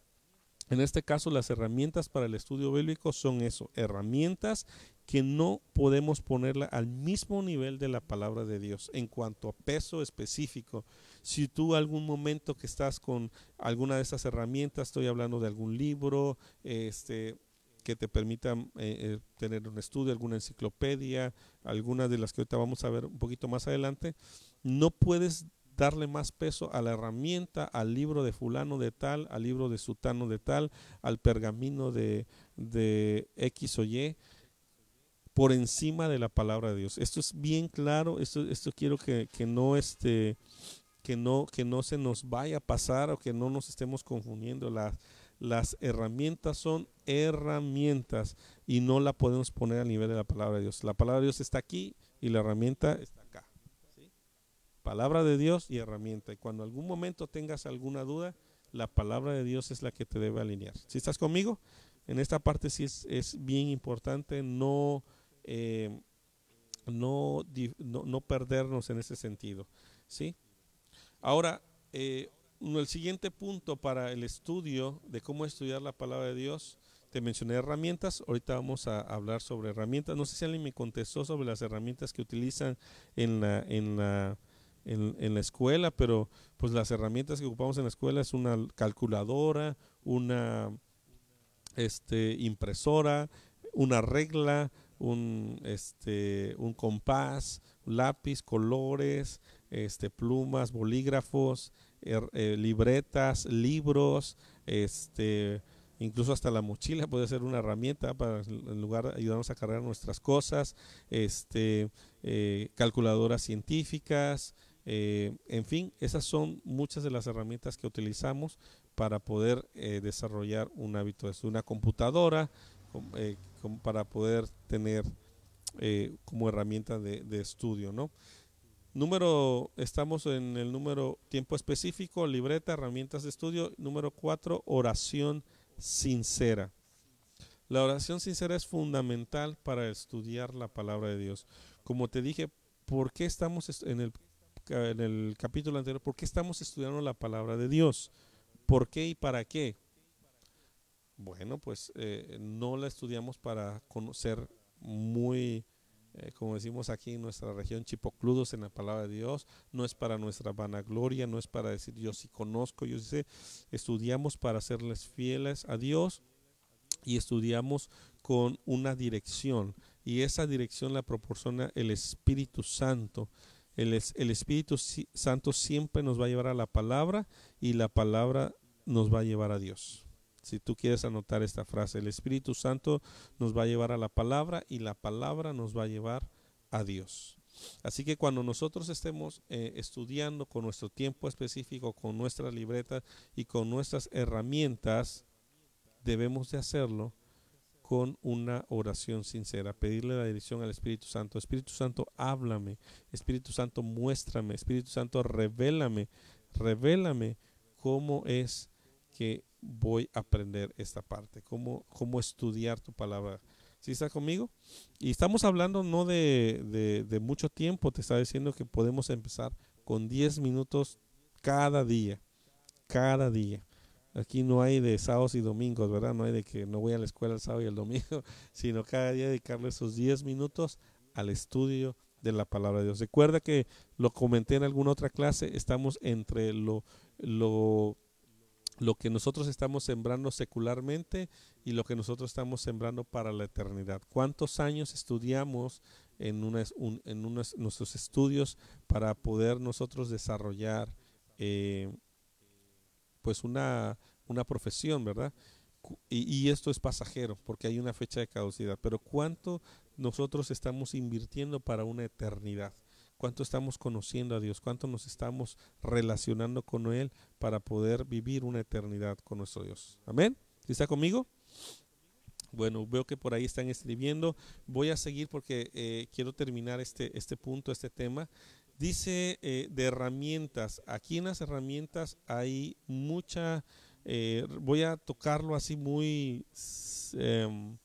Speaker 1: En este caso, las herramientas para el estudio bíblico son eso, herramientas que no podemos ponerla al mismo nivel de la palabra de Dios en cuanto a peso específico. Si tú algún momento que estás con alguna de esas herramientas, estoy hablando de algún libro, este, que te permitan eh, eh, tener un estudio, alguna enciclopedia, algunas de las que ahorita vamos a ver un poquito más adelante, no puedes darle más peso a la herramienta, al libro de fulano de tal, al libro de sutano de tal, al pergamino de, de X o Y, por encima de la palabra de Dios. Esto es bien claro, esto, esto quiero que, que no este, que no, que no se nos vaya a pasar o que no nos estemos confundiendo. La, las herramientas son herramientas y no la podemos poner a nivel de la palabra de Dios. La palabra de Dios está aquí y la herramienta está. Palabra de Dios y herramienta. Y cuando algún momento tengas alguna duda, la palabra de Dios es la que te debe alinear. Si estás conmigo, en esta parte sí es, bien importante no, eh, no, no, perdernos en ese sentido. ¿sí? Ahora, eh, el siguiente punto para el estudio de cómo estudiar la palabra de Dios, te mencioné herramientas, ahorita vamos a hablar sobre herramientas. No sé si alguien me contestó sobre las herramientas que utilizan en la, en la, en, la escuela, pero pues las herramientas que ocupamos en la escuela es una calculadora, una este, impresora, una regla, un, este, un compás, lápiz, colores, este, plumas, bolígrafos, eh, libretas, libros, este, incluso hasta la mochila puede ser una herramienta para ayudarnos a cargar nuestras cosas, este, eh, calculadoras científicas, eh, en fin, esas son muchas de las herramientas que utilizamos para poder desarrollar un hábito. Es una computadora para poder tener como herramienta de, de estudio, ¿no? Número, estamos en el número tiempo específico, libreta, herramientas de estudio. Número cuatro, oración sincera. La oración sincera es fundamental para estudiar la palabra de Dios. Como te dije, ¿por qué estamos en el, en el capítulo anterior? ¿Por qué estamos estudiando la palabra de Dios? ¿Por qué y para qué? Bueno, pues eh, no la estudiamos para conocer muy eh, como decimos aquí en nuestra región, chipocludos en la palabra de Dios, no es para nuestra vanagloria, no es para decir yo sí conozco, yo sé, estudiamos para serles fieles a Dios y estudiamos con una dirección y esa dirección la proporciona el Espíritu Santo. El, el Espíritu Santo siempre nos va a llevar a la palabra y la palabra nos va a llevar a Dios. Si tú quieres anotar esta frase, el Espíritu Santo nos va a llevar a la palabra y la palabra nos va a llevar a Dios. Así que cuando nosotros estemos eh, estudiando con nuestro tiempo específico, con nuestra libreta y con nuestras herramientas, debemos de hacerlo con una oración sincera, pedirle la dirección al Espíritu Santo. Espíritu Santo, háblame. Espíritu Santo, muéstrame. Espíritu Santo, revélame. Revélame cómo es que voy a aprender esta parte, cómo, cómo estudiar tu palabra. ¿Sí está conmigo? Y estamos hablando no de, de, mucho tiempo, te está diciendo que podemos empezar con 10 minutos cada día, cada día. Aquí no hay de sábados y domingos, ¿verdad? No hay de que no voy a la escuela el sábado y el domingo, <laughs> sino cada día dedicarle esos 10 minutos al estudio de la palabra de Dios. Recuerda que lo comenté en alguna otra clase, estamos entre lo, lo lo que nosotros estamos sembrando secularmente y lo que nosotros estamos sembrando para la eternidad. ¿Cuántos años estudiamos en, en nuestros estudios para poder nosotros desarrollar eh, pues una, una profesión, verdad? Y, esto es pasajero porque hay una fecha de caducidad, pero ¿cuánto nosotros estamos invirtiendo para una eternidad? cuánto estamos conociendo a Dios, cuánto nos estamos relacionando con Él para poder vivir una eternidad con nuestro Dios. Amén. ¿Está conmigo? Bueno, veo que por ahí están escribiendo. Voy a seguir porque eh, quiero terminar este, este punto, este tema. Dice eh, de herramientas. Aquí en las herramientas hay mucha... Eh, voy a tocarlo así muy... Em,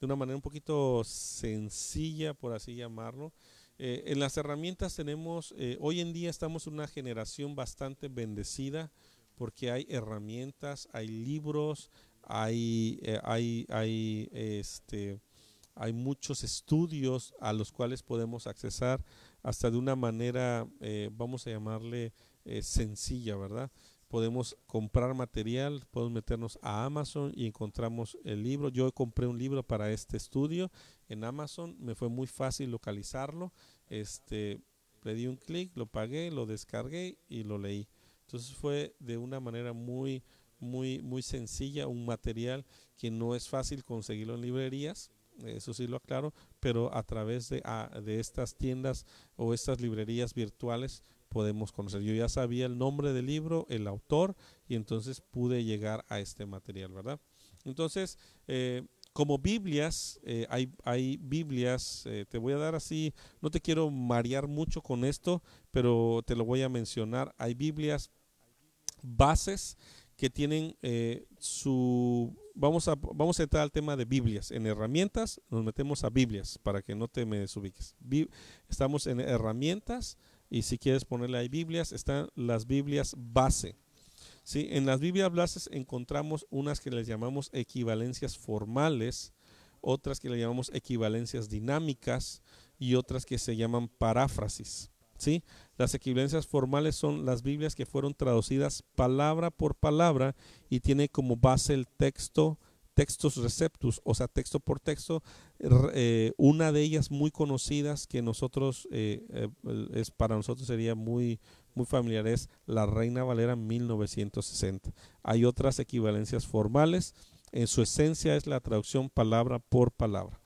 Speaker 1: de una manera un poquito sencilla, por así llamarlo. Eh, en las herramientas tenemos, eh, hoy en día estamos una generación bastante bendecida porque hay herramientas, hay libros, hay, hay, hay, este, hay muchos estudios a los cuales podemos accesar hasta de una manera, vamos a llamarle sencilla, ¿verdad? Podemos comprar material, podemos meternos a Amazon y encontramos el libro. Yo compré un libro para este estudio en Amazon, me fue muy fácil localizarlo. Este, le di un clic, lo pagué, lo descargué y lo leí. Entonces fue de una manera muy muy muy sencilla, un material que no es fácil conseguirlo en librerías, eso sí lo aclaro, pero a través de, de estas tiendas o estas librerías virtuales podemos conocer. Yo ya sabía el nombre del libro, el autor, y entonces pude llegar a este material, ¿verdad? Entonces, eh, como Biblias, eh, hay, hay, Biblias, eh, te voy a dar así, no te quiero marear mucho con esto, pero te lo voy a mencionar. Hay Biblias bases que tienen su... Vamos a, vamos a entrar al tema de Biblias. En herramientas nos metemos a Biblias para que no te me desubiques. estamos en herramientas y si quieres ponerle ahí Biblias, están las Biblias base. ¿sí? En las Biblias bases encontramos unas que les llamamos equivalencias formales, otras que le llamamos equivalencias dinámicas y otras que se llaman paráfrasis. ¿sí? Las equivalencias formales son las Biblias que fueron traducidas palabra por palabra y tiene como base el texto, textos receptus, o sea, texto por texto. Eh, una de ellas muy conocidas que nosotros, eh, eh, es para nosotros sería muy, muy familiar, es la Reina Valera 1960. Hay otras equivalencias formales. En su esencia es la traducción palabra por palabra.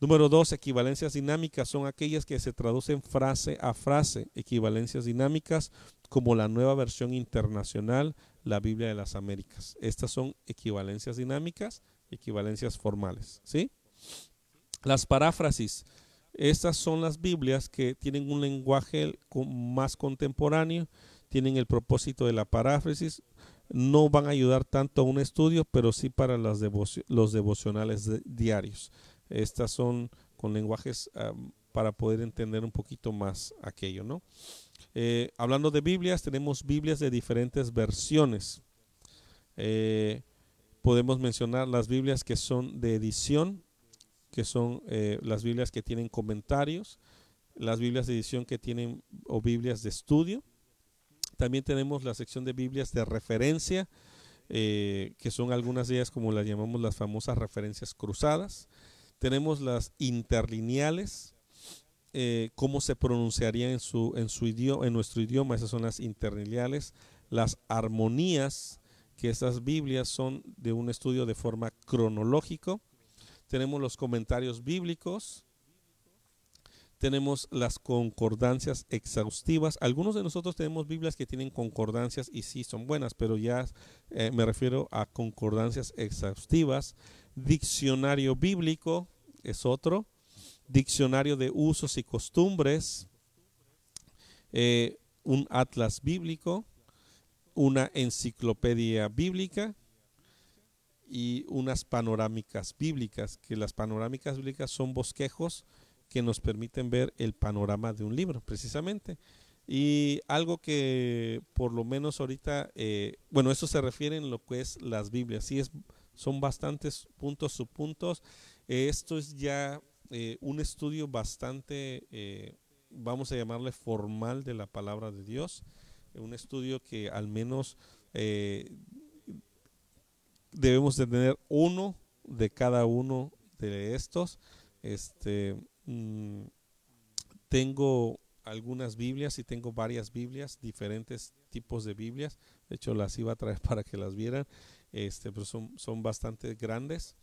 Speaker 1: Número dos, equivalencias dinámicas son aquellas que se traducen frase a frase. Equivalencias dinámicas como la nueva versión internacional, la Biblia de las Américas. Estas son equivalencias dinámicas, equivalencias formales. ¿sí? Las paráfrasis. Estas son las Biblias que tienen un lenguaje más contemporáneo, tienen el propósito de la paráfrasis, no van a ayudar tanto a un estudio, pero sí para las los devocionales diarios. Estas son con lenguajes para poder entender un poquito más aquello, ¿no? Eh, hablando de Biblias, tenemos Biblias de diferentes versiones. Eh, podemos mencionar las Biblias que son de edición, que son eh, las Biblias que tienen comentarios, las Biblias de edición que tienen o Biblias de estudio. También tenemos la sección de Biblias de referencia, que son algunas de ellas como las llamamos las famosas referencias cruzadas. Tenemos las interlineales, eh, cómo se pronunciaría en su, en su idioma, en nuestro idioma, esas son las interlineales, las armonías, que esas Biblias son de un estudio de forma cronológico. Tenemos los comentarios bíblicos, tenemos las concordancias exhaustivas. Algunos de nosotros tenemos Biblias que tienen concordancias y sí son buenas, pero ya eh, me refiero a concordancias exhaustivas. Diccionario bíblico es otro. Diccionario de usos y costumbres. Eh, un atlas bíblico. Una enciclopedia bíblica. Y unas panorámicas bíblicas, que las panorámicas bíblicas son bosquejos que nos permiten ver el panorama de un libro, precisamente. Y algo que por lo menos ahorita, eh, bueno, eso se refiere en lo que es las Biblias. Sí, es son bastantes puntos, subpuntos. Esto es ya eh, un estudio bastante, eh, vamos a llamarle formal de la palabra de Dios. Un estudio que al menos debemos de tener uno de cada uno de estos. Este, mm, tengo algunas Biblias y tengo varias Biblias, diferentes tipos de Biblias. De hecho, las iba a traer <laughs> para que las vieran este, pero son, son bastante grandes.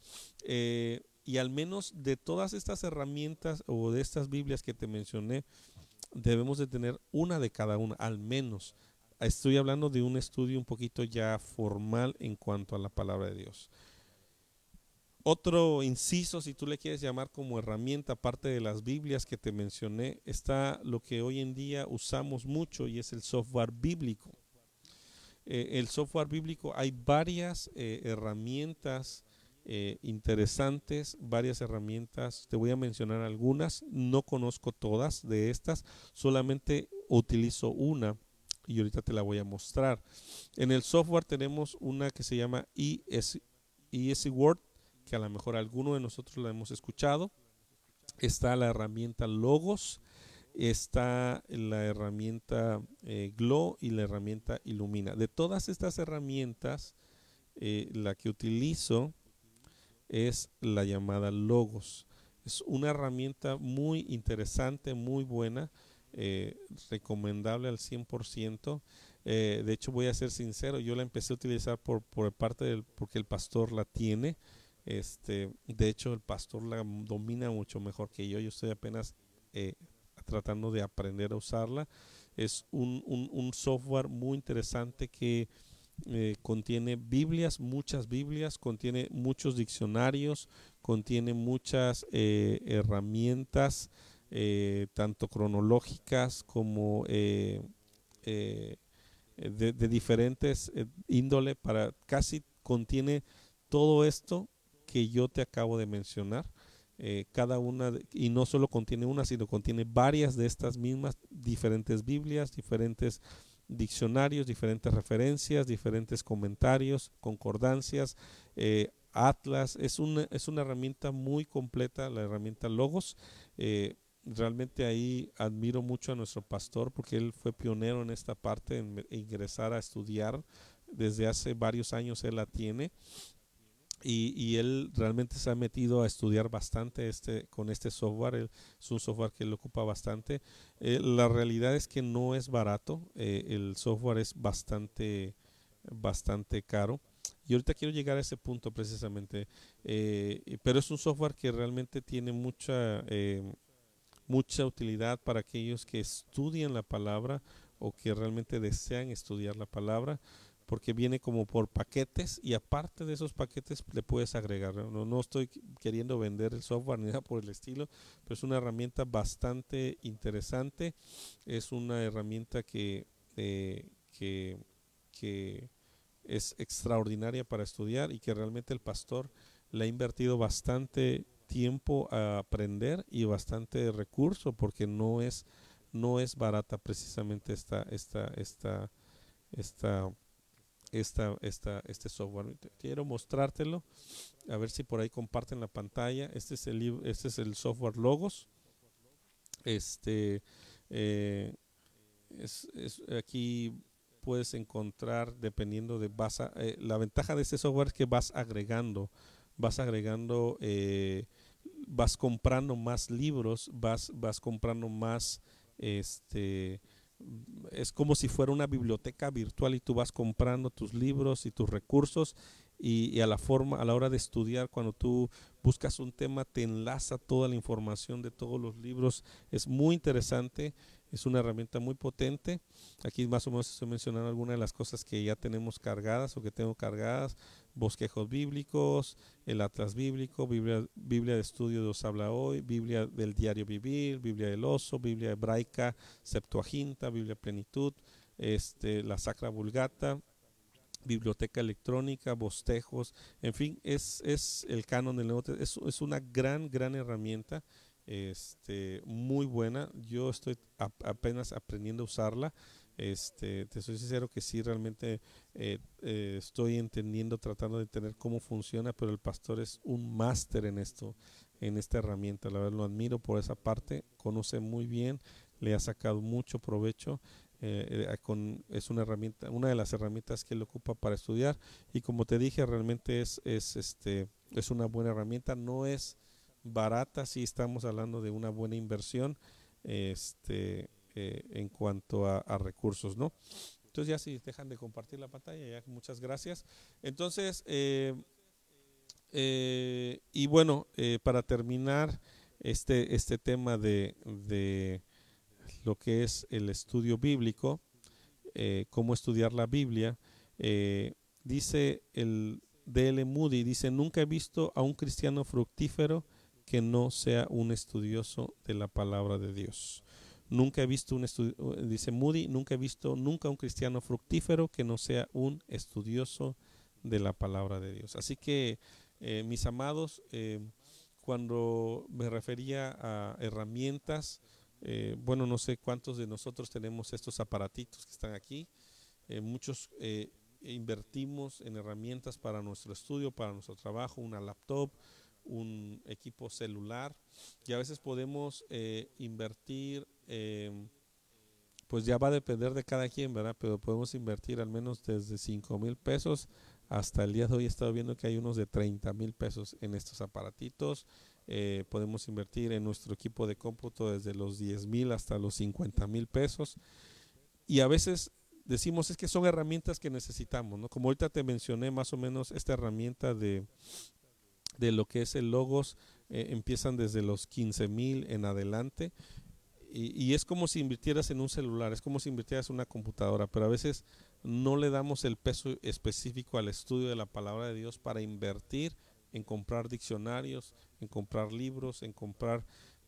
Speaker 1: Eh, y al menos de todas estas herramientas o de estas Biblias que te mencioné, debemos de tener una de cada una, al menos. Estoy hablando de un estudio un poquito ya formal en cuanto a la palabra de Dios. Otro inciso, si tú le quieres llamar como herramienta, aparte de las Biblias que te mencioné, está lo que hoy en día usamos mucho y es el software bíblico. Eh, el software bíblico hay varias eh, herramientas eh, interesantes, varias herramientas, te voy a mencionar algunas, no conozco todas de estas, solamente utilizo una y ahorita te la voy a mostrar. En el software tenemos una que se llama ES, ESC Word, que a lo mejor alguno de nosotros la hemos escuchado. Está la herramienta Logos, está la herramienta eh, Glow y la herramienta Illumina. De todas estas herramientas, eh, la que utilizo es la llamada Logos. Es una herramienta muy interesante, muy buena, eh, recomendable al 100%. de hecho, voy a ser sincero, yo la empecé a utilizar por, por parte del, porque el pastor la tiene. Este, de hecho, el pastor la domina mucho mejor que yo. Yo estoy apenas tratando de aprender a usarla. Es un, un, software muy interesante que eh, contiene Biblias, muchas Biblias, contiene muchos diccionarios, contiene muchas eh, herramientas, eh, tanto cronológicas como de, de, diferentes índole, para casi contiene todo esto que yo te acabo de mencionar. Eh, cada una, y no solo contiene una, sino contiene varias de estas mismas diferentes Biblias, diferentes diccionarios, diferentes referencias, diferentes comentarios, concordancias, eh, atlas. Es una, es una herramienta muy completa, la herramienta Logos. Eh, realmente ahí admiro mucho a nuestro pastor porque él fue pionero en esta parte, en ingresar a estudiar. Desde hace varios años él la tiene y, él realmente se ha metido a estudiar bastante este, con este software. es un software que le ocupa bastante. Eh, la realidad es que no es barato. Eh, el software es bastante, bastante caro. Y ahorita quiero llegar a ese punto precisamente. Eh, pero es un software que realmente tiene mucha, mucha utilidad para aquellos que estudian la palabra o que realmente desean estudiar la palabra porque viene como por paquetes y aparte de esos paquetes le puedes agregar. No, no estoy queriendo vender el software ni nada por el estilo, pero es una herramienta bastante interesante. Es una herramienta que, eh, que, que es extraordinaria para estudiar y que realmente el pastor le ha invertido bastante tiempo a aprender y bastante recurso porque no es no es barata precisamente esta esta esta esta esta, esta, este software. Quiero mostrártelo, a ver si por ahí comparten la pantalla. Este es el, este es el software Logos. Este, eh, es, aquí puedes encontrar, dependiendo de vas eh, la ventaja de este software es que vas agregando, vas agregando, eh, vas comprando más libros, vas, vas comprando más, este, es como si fuera una biblioteca virtual y tú vas comprando tus libros y tus recursos y, a la forma a la hora de estudiar cuando tú buscas un tema te enlaza toda la información de todos los libros. Es muy interesante es una herramienta muy potente. Aquí más o menos estoy mencionando algunas de las cosas que ya tenemos cargadas o que tengo cargadas. Bosquejos bíblicos, el Atlas bíblico, Biblia, Biblia de Estudio Dios habla hoy, Biblia del Diario Vivir, Biblia del Oso, Biblia hebraica, Septuaginta, Biblia Plenitud, este, la Sacra Vulgata, biblioteca electrónica, bostejos, en fin, es, es el canon del Nuevo es, es una gran, gran herramienta este, muy buena. Yo estoy apenas aprendiendo a usarla. Este, te soy sincero que sí, realmente eh, eh, estoy entendiendo, tratando de entender cómo funciona, pero el pastor es un máster en esto, en esta herramienta. La verdad lo admiro por esa parte, conoce muy bien, le ha sacado mucho provecho. Eh, es una herramienta, una de las herramientas que él ocupa para estudiar y como te dije realmente es, es este es una buena herramienta, no es barata, si estamos hablando de una buena inversión este, eh, en cuanto a, recursos, ¿no? Entonces ya si dejan de compartir la pantalla, ya muchas gracias. Entonces, eh, eh, y bueno, para terminar este, este tema de, de, lo que es el estudio bíblico, cómo estudiar la Biblia, dice el D.L. Moody, dice, nunca he visto a un cristiano fructífero que no sea un estudioso de la palabra de Dios. Nunca he visto un dice Moody, nunca he visto nunca un cristiano fructífero que no sea un estudioso de la palabra de Dios. Así que, eh, mis amados, eh, cuando me refería a herramientas, eh, bueno, no sé cuántos de nosotros tenemos estos aparatitos que están aquí. muchos invertimos en herramientas para nuestro estudio, para nuestro trabajo, una laptop, un equipo celular y a veces podemos eh, invertir, em, pues ya va a depender de cada quien, ¿verdad? Pero podemos invertir al menos desde 5 mil pesos hasta el día de hoy he estado viendo que hay unos de 30 mil pesos en estos aparatitos. Eh, podemos invertir en nuestro equipo de cómputo desde los 10 mil hasta los 50 mil pesos. Y a veces decimos es que son herramientas que necesitamos, ¿no? Como ahorita te mencioné más o menos esta herramienta de, de lo que es el Logos eh, empiezan desde los 15 mil en adelante. Y, es como si invirtieras en un celular, es como si invirtieras en una computadora, pero a veces no le damos el peso específico al estudio de la palabra de Dios para invertir en comprar diccionarios, en comprar libros, en comprar,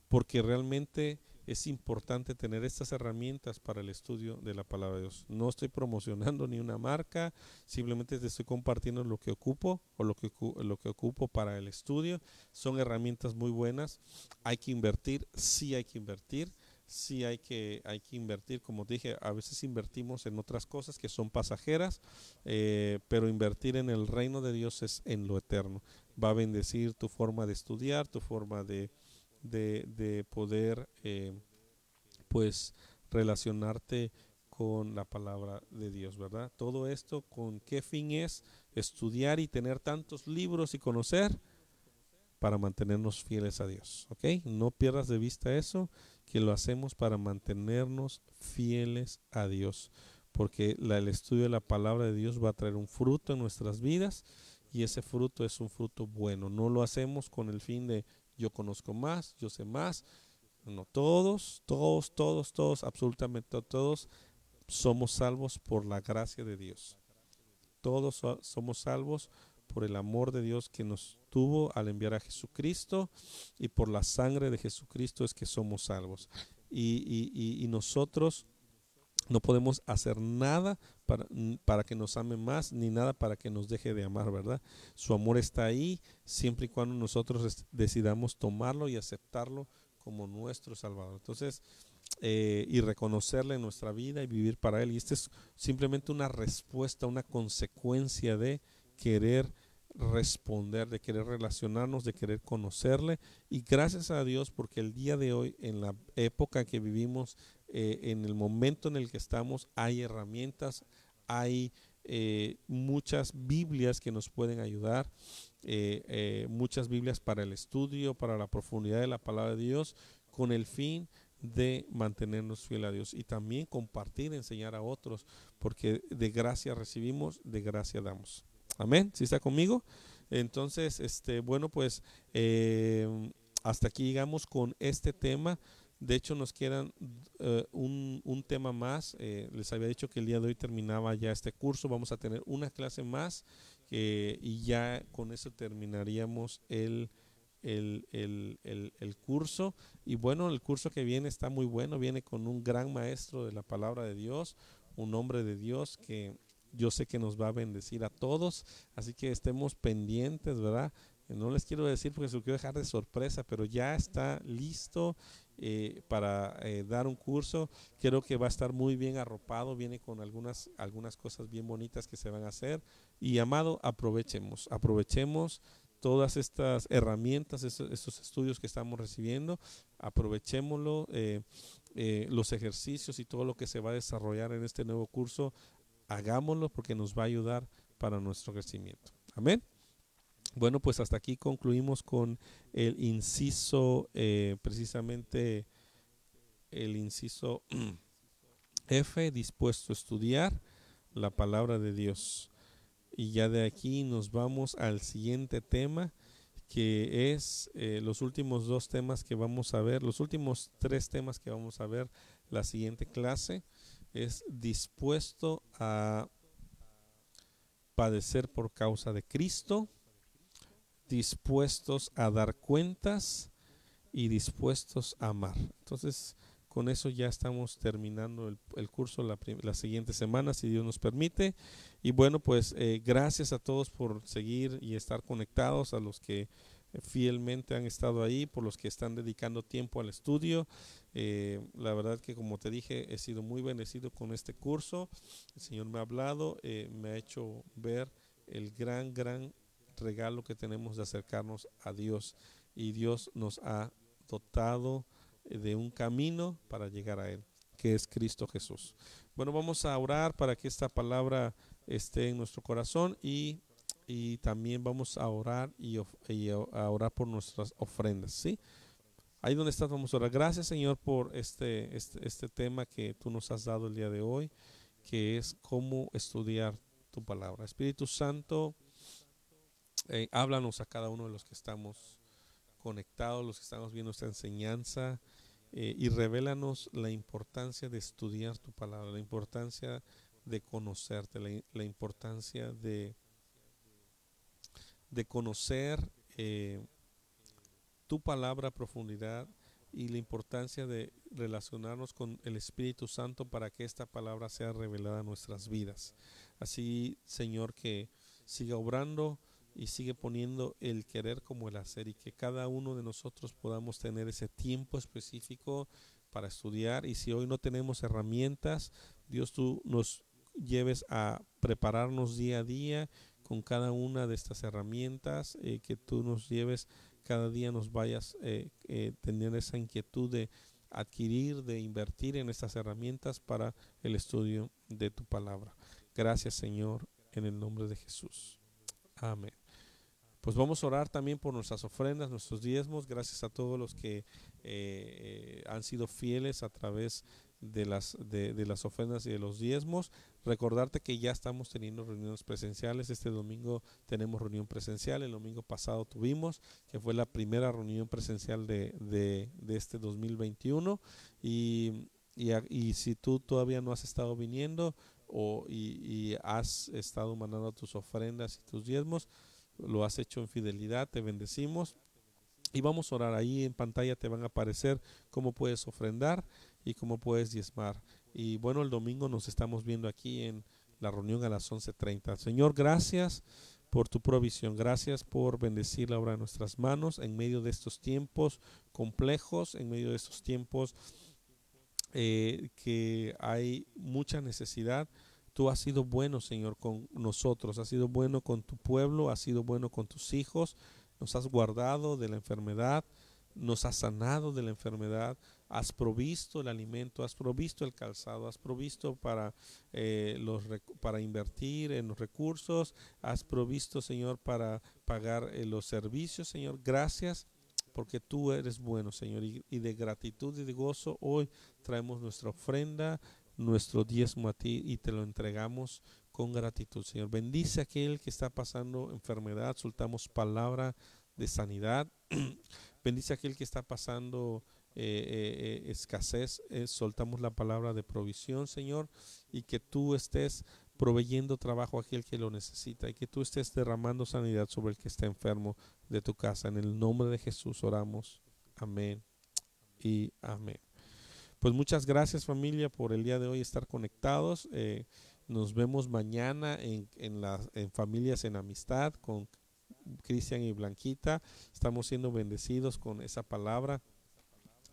Speaker 1: porque realmente es importante tener estas herramientas para el estudio de la palabra de Dios. No estoy promocionando ni una marca, simplemente te estoy compartiendo lo que ocupo o lo que, lo que ocupo para el estudio. Son herramientas muy buenas. Hay que invertir, sí hay que invertir sí hay que, hay que invertir, como dije, a veces invertimos en otras cosas que son pasajeras, eh, pero invertir en el reino de Dios es en lo eterno. Va a bendecir tu forma de estudiar, tu forma de, de, de poder eh, pues relacionarte con la palabra de Dios, ¿verdad? Todo esto con qué fin es estudiar y tener tantos libros y conocer para mantenernos fieles a Dios, ¿ok? No pierdas de vista eso, que lo hacemos para mantenernos fieles a Dios, porque el estudio de la palabra de Dios va a traer un fruto en nuestras vidas y ese fruto es un fruto bueno. No lo hacemos con el fin de yo conozco más, yo sé más. No, todos, todos, todos, todos, absolutamente todos somos salvos por la gracia de Dios. Todos somos salvos por el amor de Dios que nos tuvo al enviar a Jesucristo y por la sangre de Jesucristo es que somos salvos. Y, nosotros no podemos hacer nada para, para, que nos ame más, ni nada para que nos deje de amar, ¿verdad? Su amor está ahí siempre y cuando nosotros decidamos tomarlo y aceptarlo como nuestro Salvador. Entonces, eh, y reconocerle en nuestra vida y vivir para Él. Y esta es simplemente una respuesta, una consecuencia de querer responder, de querer relacionarnos, de querer conocerle. Y gracias a Dios porque el día de hoy, en la época que vivimos, eh, en el momento en el que estamos, hay herramientas, hay eh, muchas Biblias que nos pueden ayudar, eh, muchas Biblias para el estudio, para la profundidad de la palabra de Dios, con el fin de mantenernos fiel a Dios y también compartir, enseñar a otros, porque de gracia recibimos, de gracia damos. Amén. ¿Sí está conmigo? Entonces, este, bueno, pues hasta aquí llegamos con este tema. De hecho, nos quedan eh, un, un, tema más. Eh, les había dicho que el día de hoy terminaba ya este curso. Vamos a tener una clase más eh, y ya con eso terminaríamos el, el, el, el, curso. Y bueno, el curso que viene está muy bueno. Viene con un gran maestro de la palabra de Dios, un hombre de Dios que yo sé que nos va a bendecir a todos, así que estemos pendientes, ¿verdad? No les quiero decir porque se lo quiero dejar de sorpresa, pero ya está listo eh, para eh, dar un curso. Creo que va a estar muy bien arropado, viene con algunas, algunas cosas bien bonitas que se van a hacer. Y amado, aprovechemos, aprovechemos todas estas herramientas, estos, estudios que estamos recibiendo, aprovechémoslo, eh, los ejercicios y todo lo que se va a desarrollar en este nuevo curso, hagámoslo porque nos va a ayudar para nuestro crecimiento. Amén. Bueno, pues hasta aquí concluimos con el inciso, eh, precisamente el inciso <clears throat> F, dispuesto a estudiar la palabra de Dios. Y ya de aquí nos vamos al siguiente tema, que es eh, los últimos dos temas que vamos a ver, los últimos tres temas que vamos a ver la siguiente clase es dispuesto a padecer por causa de Cristo, dispuestos a dar cuentas y dispuestos a amar. Entonces, con eso ya estamos terminando el, curso la, la, siguiente semana, si Dios nos permite. Y bueno, pues eh, gracias a todos por seguir y estar conectados, a los que fielmente han estado ahí, por los que están dedicando tiempo al estudio. Eh, la verdad que como te dije, he sido muy bendecido con este curso. El Señor me ha hablado, eh, me ha hecho ver el gran, gran regalo que tenemos de acercarnos a Dios. Y Dios nos ha dotado eh, de un camino para llegar a Él, que es Cristo Jesús. Bueno, vamos a orar para que esta palabra esté en nuestro corazón y y también vamos a orar y, a orar por nuestras ofrendas, ¿sí? Ahí donde estás vamos a orar. Gracias Señor por este, este, este tema que tú nos has dado el día de hoy, que es cómo estudiar tu palabra. Espíritu Santo, eh, háblanos a cada uno de los que estamos conectados, los que estamos viendo esta enseñanza, eh, y revélanos la importancia de estudiar tu palabra, la importancia de conocerte, la importancia de de conocer eh, tu palabra a profundidad y la importancia de relacionarnos con el Espíritu Santo para que esta palabra sea revelada en nuestras vidas. Así, Señor, que siga obrando y sigue poniendo el querer como el hacer y que cada uno de nosotros podamos tener ese tiempo específico para estudiar y si hoy no tenemos herramientas, Dios tú nos lleves a prepararnos día a día con cada una de estas herramientas, eh, que tú nos lleves cada día nos vayas eh, eh, teniendo esa inquietud de adquirir, de invertir en estas herramientas para el estudio de tu palabra. Gracias Señor, en el nombre de Jesús. Amén. Pues vamos a orar también por nuestras ofrendas, nuestros diezmos. Gracias a todos los que eh, han sido fieles a través de las, ofrendas y de los diezmos. Recordarte que ya estamos teniendo reuniones presenciales. Este domingo tenemos reunión presencial. El domingo pasado tuvimos, que fue la primera reunión presencial de, este 2021. Y, y, y, si tú todavía no has estado viniendo o, y has estado mandando tus ofrendas y tus diezmos, lo has hecho en fidelidad, te bendecimos. Y vamos a orar ahí en pantalla, te van a aparecer cómo puedes ofrendar y cómo puedes diezmar. Y bueno, el domingo nos estamos viendo aquí en la reunión a las 11.30. Señor, gracias por tu provisión. Gracias por bendecir la obra de nuestras manos en medio de estos tiempos complejos, en medio de estos tiempos eh, que hay mucha necesidad. Tú has sido bueno, Señor, con nosotros, has sido bueno con tu pueblo, has sido bueno con tus hijos, nos has guardado de la enfermedad, nos has sanado de la enfermedad, has provisto el alimento, has provisto el calzado, has provisto para, eh, los, para invertir en los recursos, has provisto, Señor, para pagar eh, los servicios, Señor. Gracias porque tú eres bueno, Señor, y, y de gratitud y de gozo hoy traemos nuestra ofrenda nuestro diezmo a ti y te lo entregamos con gratitud, Señor. Bendice a aquel que está pasando enfermedad, soltamos palabra de sanidad. <clears throat> Bendice a aquel que está pasando eh, eh, eh escasez, soltamos la palabra de provisión, Señor, y que tú estés proveyendo trabajo a aquel que lo necesita y que tú estés derramando sanidad sobre el que está enfermo de tu casa. En el nombre de Jesús oramos. Amén y amén. Pues muchas gracias familia por el día de hoy estar conectados. Eh, nos vemos mañana en, en, en Familias en Amistad con Cristian y Blanquita. Estamos siendo bendecidos con esa palabra.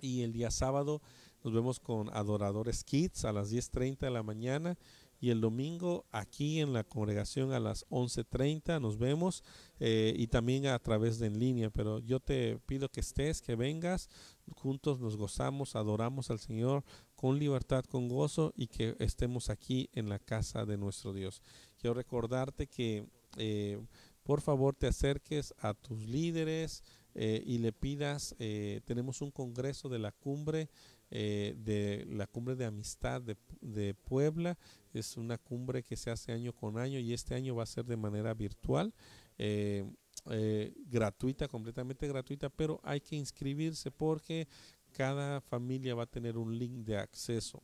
Speaker 1: Y el día sábado nos vemos con Adoradores Kids a las 10.30 de la mañana y el domingo aquí en la congregación a las 11.30 nos vemos eh, y también a través de en línea, pero yo te pido que estés, que vengas, juntos nos gozamos, adoramos al Señor con libertad, con gozo y que estemos aquí en la casa de nuestro Dios. Quiero recordarte que eh, por favor te acerques a tus líderes eh, y le pidas, tenemos un congreso de la cumbre eh, de la cumbre de amistad de, de, Puebla. Es una cumbre que se hace año con año y este año va a ser de manera virtual, eh, eh, gratuita, completamente gratuita, pero hay que inscribirse porque cada familia va a tener un link de acceso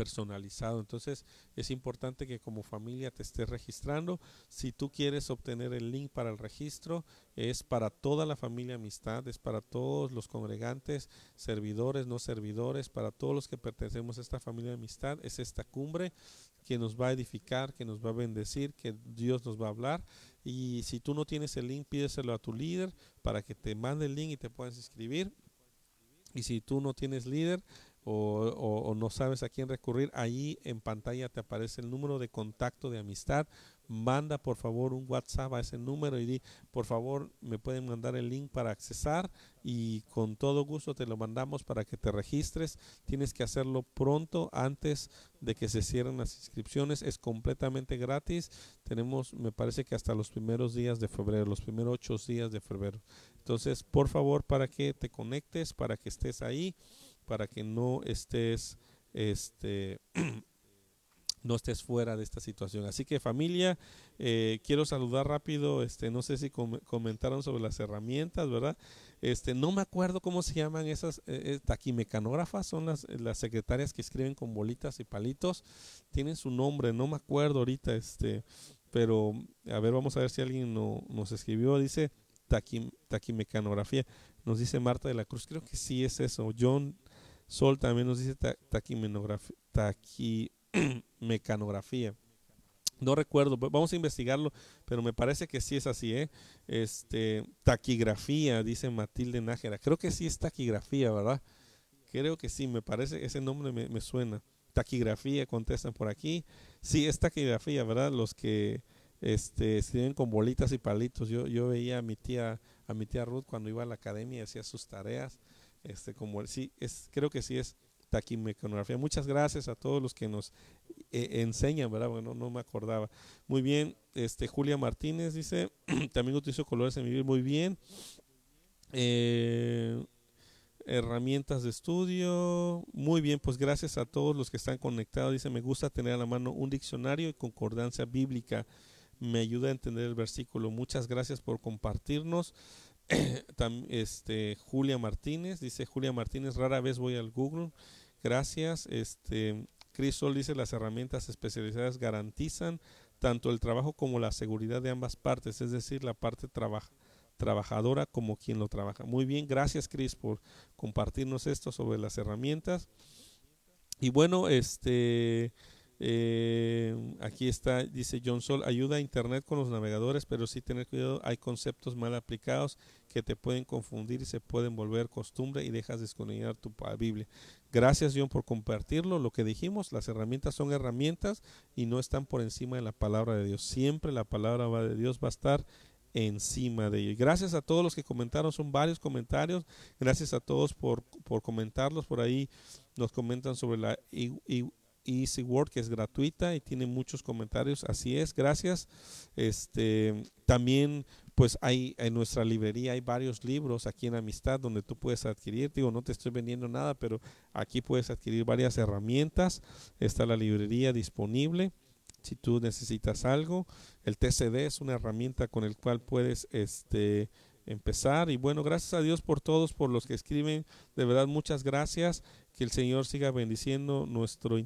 Speaker 1: personalizado. Entonces es importante que como familia te estés registrando. Si tú quieres obtener el link para el registro, es para toda la familia amistad, es para todos los congregantes, servidores, no servidores, para todos los que pertenecemos a esta familia de amistad. Es esta cumbre que nos va a edificar, que nos va a bendecir, que Dios nos va a hablar. Y si tú no tienes el link, pídeselo a tu líder para que te mande el link y te puedas inscribir. Y si tú no tienes líder, o, o, no sabes a quién recurrir, ahí en pantalla te aparece el número de contacto de amistad. Manda por favor un WhatsApp a ese número y di, por favor, me pueden mandar el link para accesar y con todo gusto te lo mandamos para que te registres. Tienes que hacerlo pronto antes de que se cierren las inscripciones. Es completamente gratis. Tenemos, me parece que hasta los primeros días de febrero, los primeros ocho días de febrero. Entonces, por favor, para que te conectes, para que estés ahí para que no estés este <clears throat> no estés fuera de esta situación. Así que familia, eh, quiero saludar rápido, este, no sé si com comentaron sobre las herramientas, ¿verdad? Este, no me acuerdo cómo se llaman esas eh, eh, taquimecanógrafas, son las, las secretarias que escriben con bolitas y palitos, tienen su nombre, no me acuerdo ahorita, este, pero a ver, vamos a ver si alguien no, nos escribió, dice taqui, taquimecanografía, nos dice Marta de la Cruz, creo que sí es eso, John Sol también nos dice taquimecanografía. <clears throat> No recuerdo, vamos a investigarlo, pero me parece que sí es así, ¿eh? Este, taquigrafía, dice Matilde Nájera. Creo que sí es taquigrafía, ¿verdad? Creo que sí, me parece, ese nombre me, me suena. Taquigrafía, contestan por aquí. Sí, es taquigrafía, ¿verdad? Los que este, escriben con bolitas y palitos. Yo, yo veía a mi tía, a mi tía Ruth cuando iba a la academia y hacía sus tareas, este, como sí, es, creo que sí es taquimecanografía. Muchas gracias a todos los que nos eh, enseñan, ¿verdad? Bueno, no me acordaba. Muy bien, este, Julia Martínez dice, <clears throat> también utilizo colores en mi vida, muy bien. Eh, herramientas de estudio. Muy bien, pues gracias a todos los que están conectados. Dice, me gusta tener a la mano un diccionario y concordancia bíblica. Me ayuda a entender el versículo. Muchas gracias por compartirnos. <coughs> este, Julia Martínez, dice Julia Martínez, rara vez voy al Google. Gracias. Este, Chris Sol dice, las herramientas especializadas garantizan tanto el trabajo como la seguridad de ambas partes, es decir, la parte trabaja trabajadora como quien lo trabaja. Muy bien, gracias Chris por compartirnos esto sobre las herramientas. Y bueno, este eh, aquí está, dice John Sol, ayuda a Internet con los navegadores, pero sí tener cuidado, hay conceptos mal aplicados que te pueden confundir y se pueden volver costumbre y dejas desconectar tu Biblia. Gracias John por compartirlo. Lo que dijimos, las herramientas son herramientas y no están por encima de la palabra de Dios. Siempre la palabra de Dios va a estar encima de ello. gracias a todos los que comentaron, son varios comentarios. Gracias a todos por, por comentarlos. Por ahí nos comentan sobre la Easy Word que es gratuita y tiene muchos comentarios. Así es, gracias. Este también pues hay en nuestra librería hay varios libros aquí en Amistad donde tú puedes adquirir. Digo, no te estoy vendiendo nada, pero aquí puedes adquirir varias herramientas. Está la librería disponible si tú necesitas algo. El TCD es una herramienta con el cual puedes este, empezar. Y bueno, gracias a Dios por todos, por los que escriben. De verdad, muchas gracias. Que el Señor siga bendiciendo nuestro,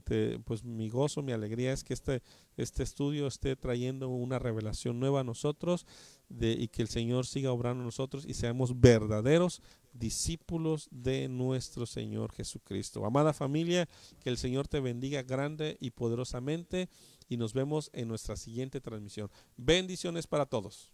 Speaker 1: pues mi gozo, mi alegría es que este, este estudio esté trayendo una revelación nueva a nosotros de, y que el Señor siga obrando en nosotros y seamos verdaderos discípulos de nuestro Señor Jesucristo. Amada familia, que el Señor te bendiga grande y poderosamente y nos vemos en nuestra siguiente transmisión. Bendiciones para todos.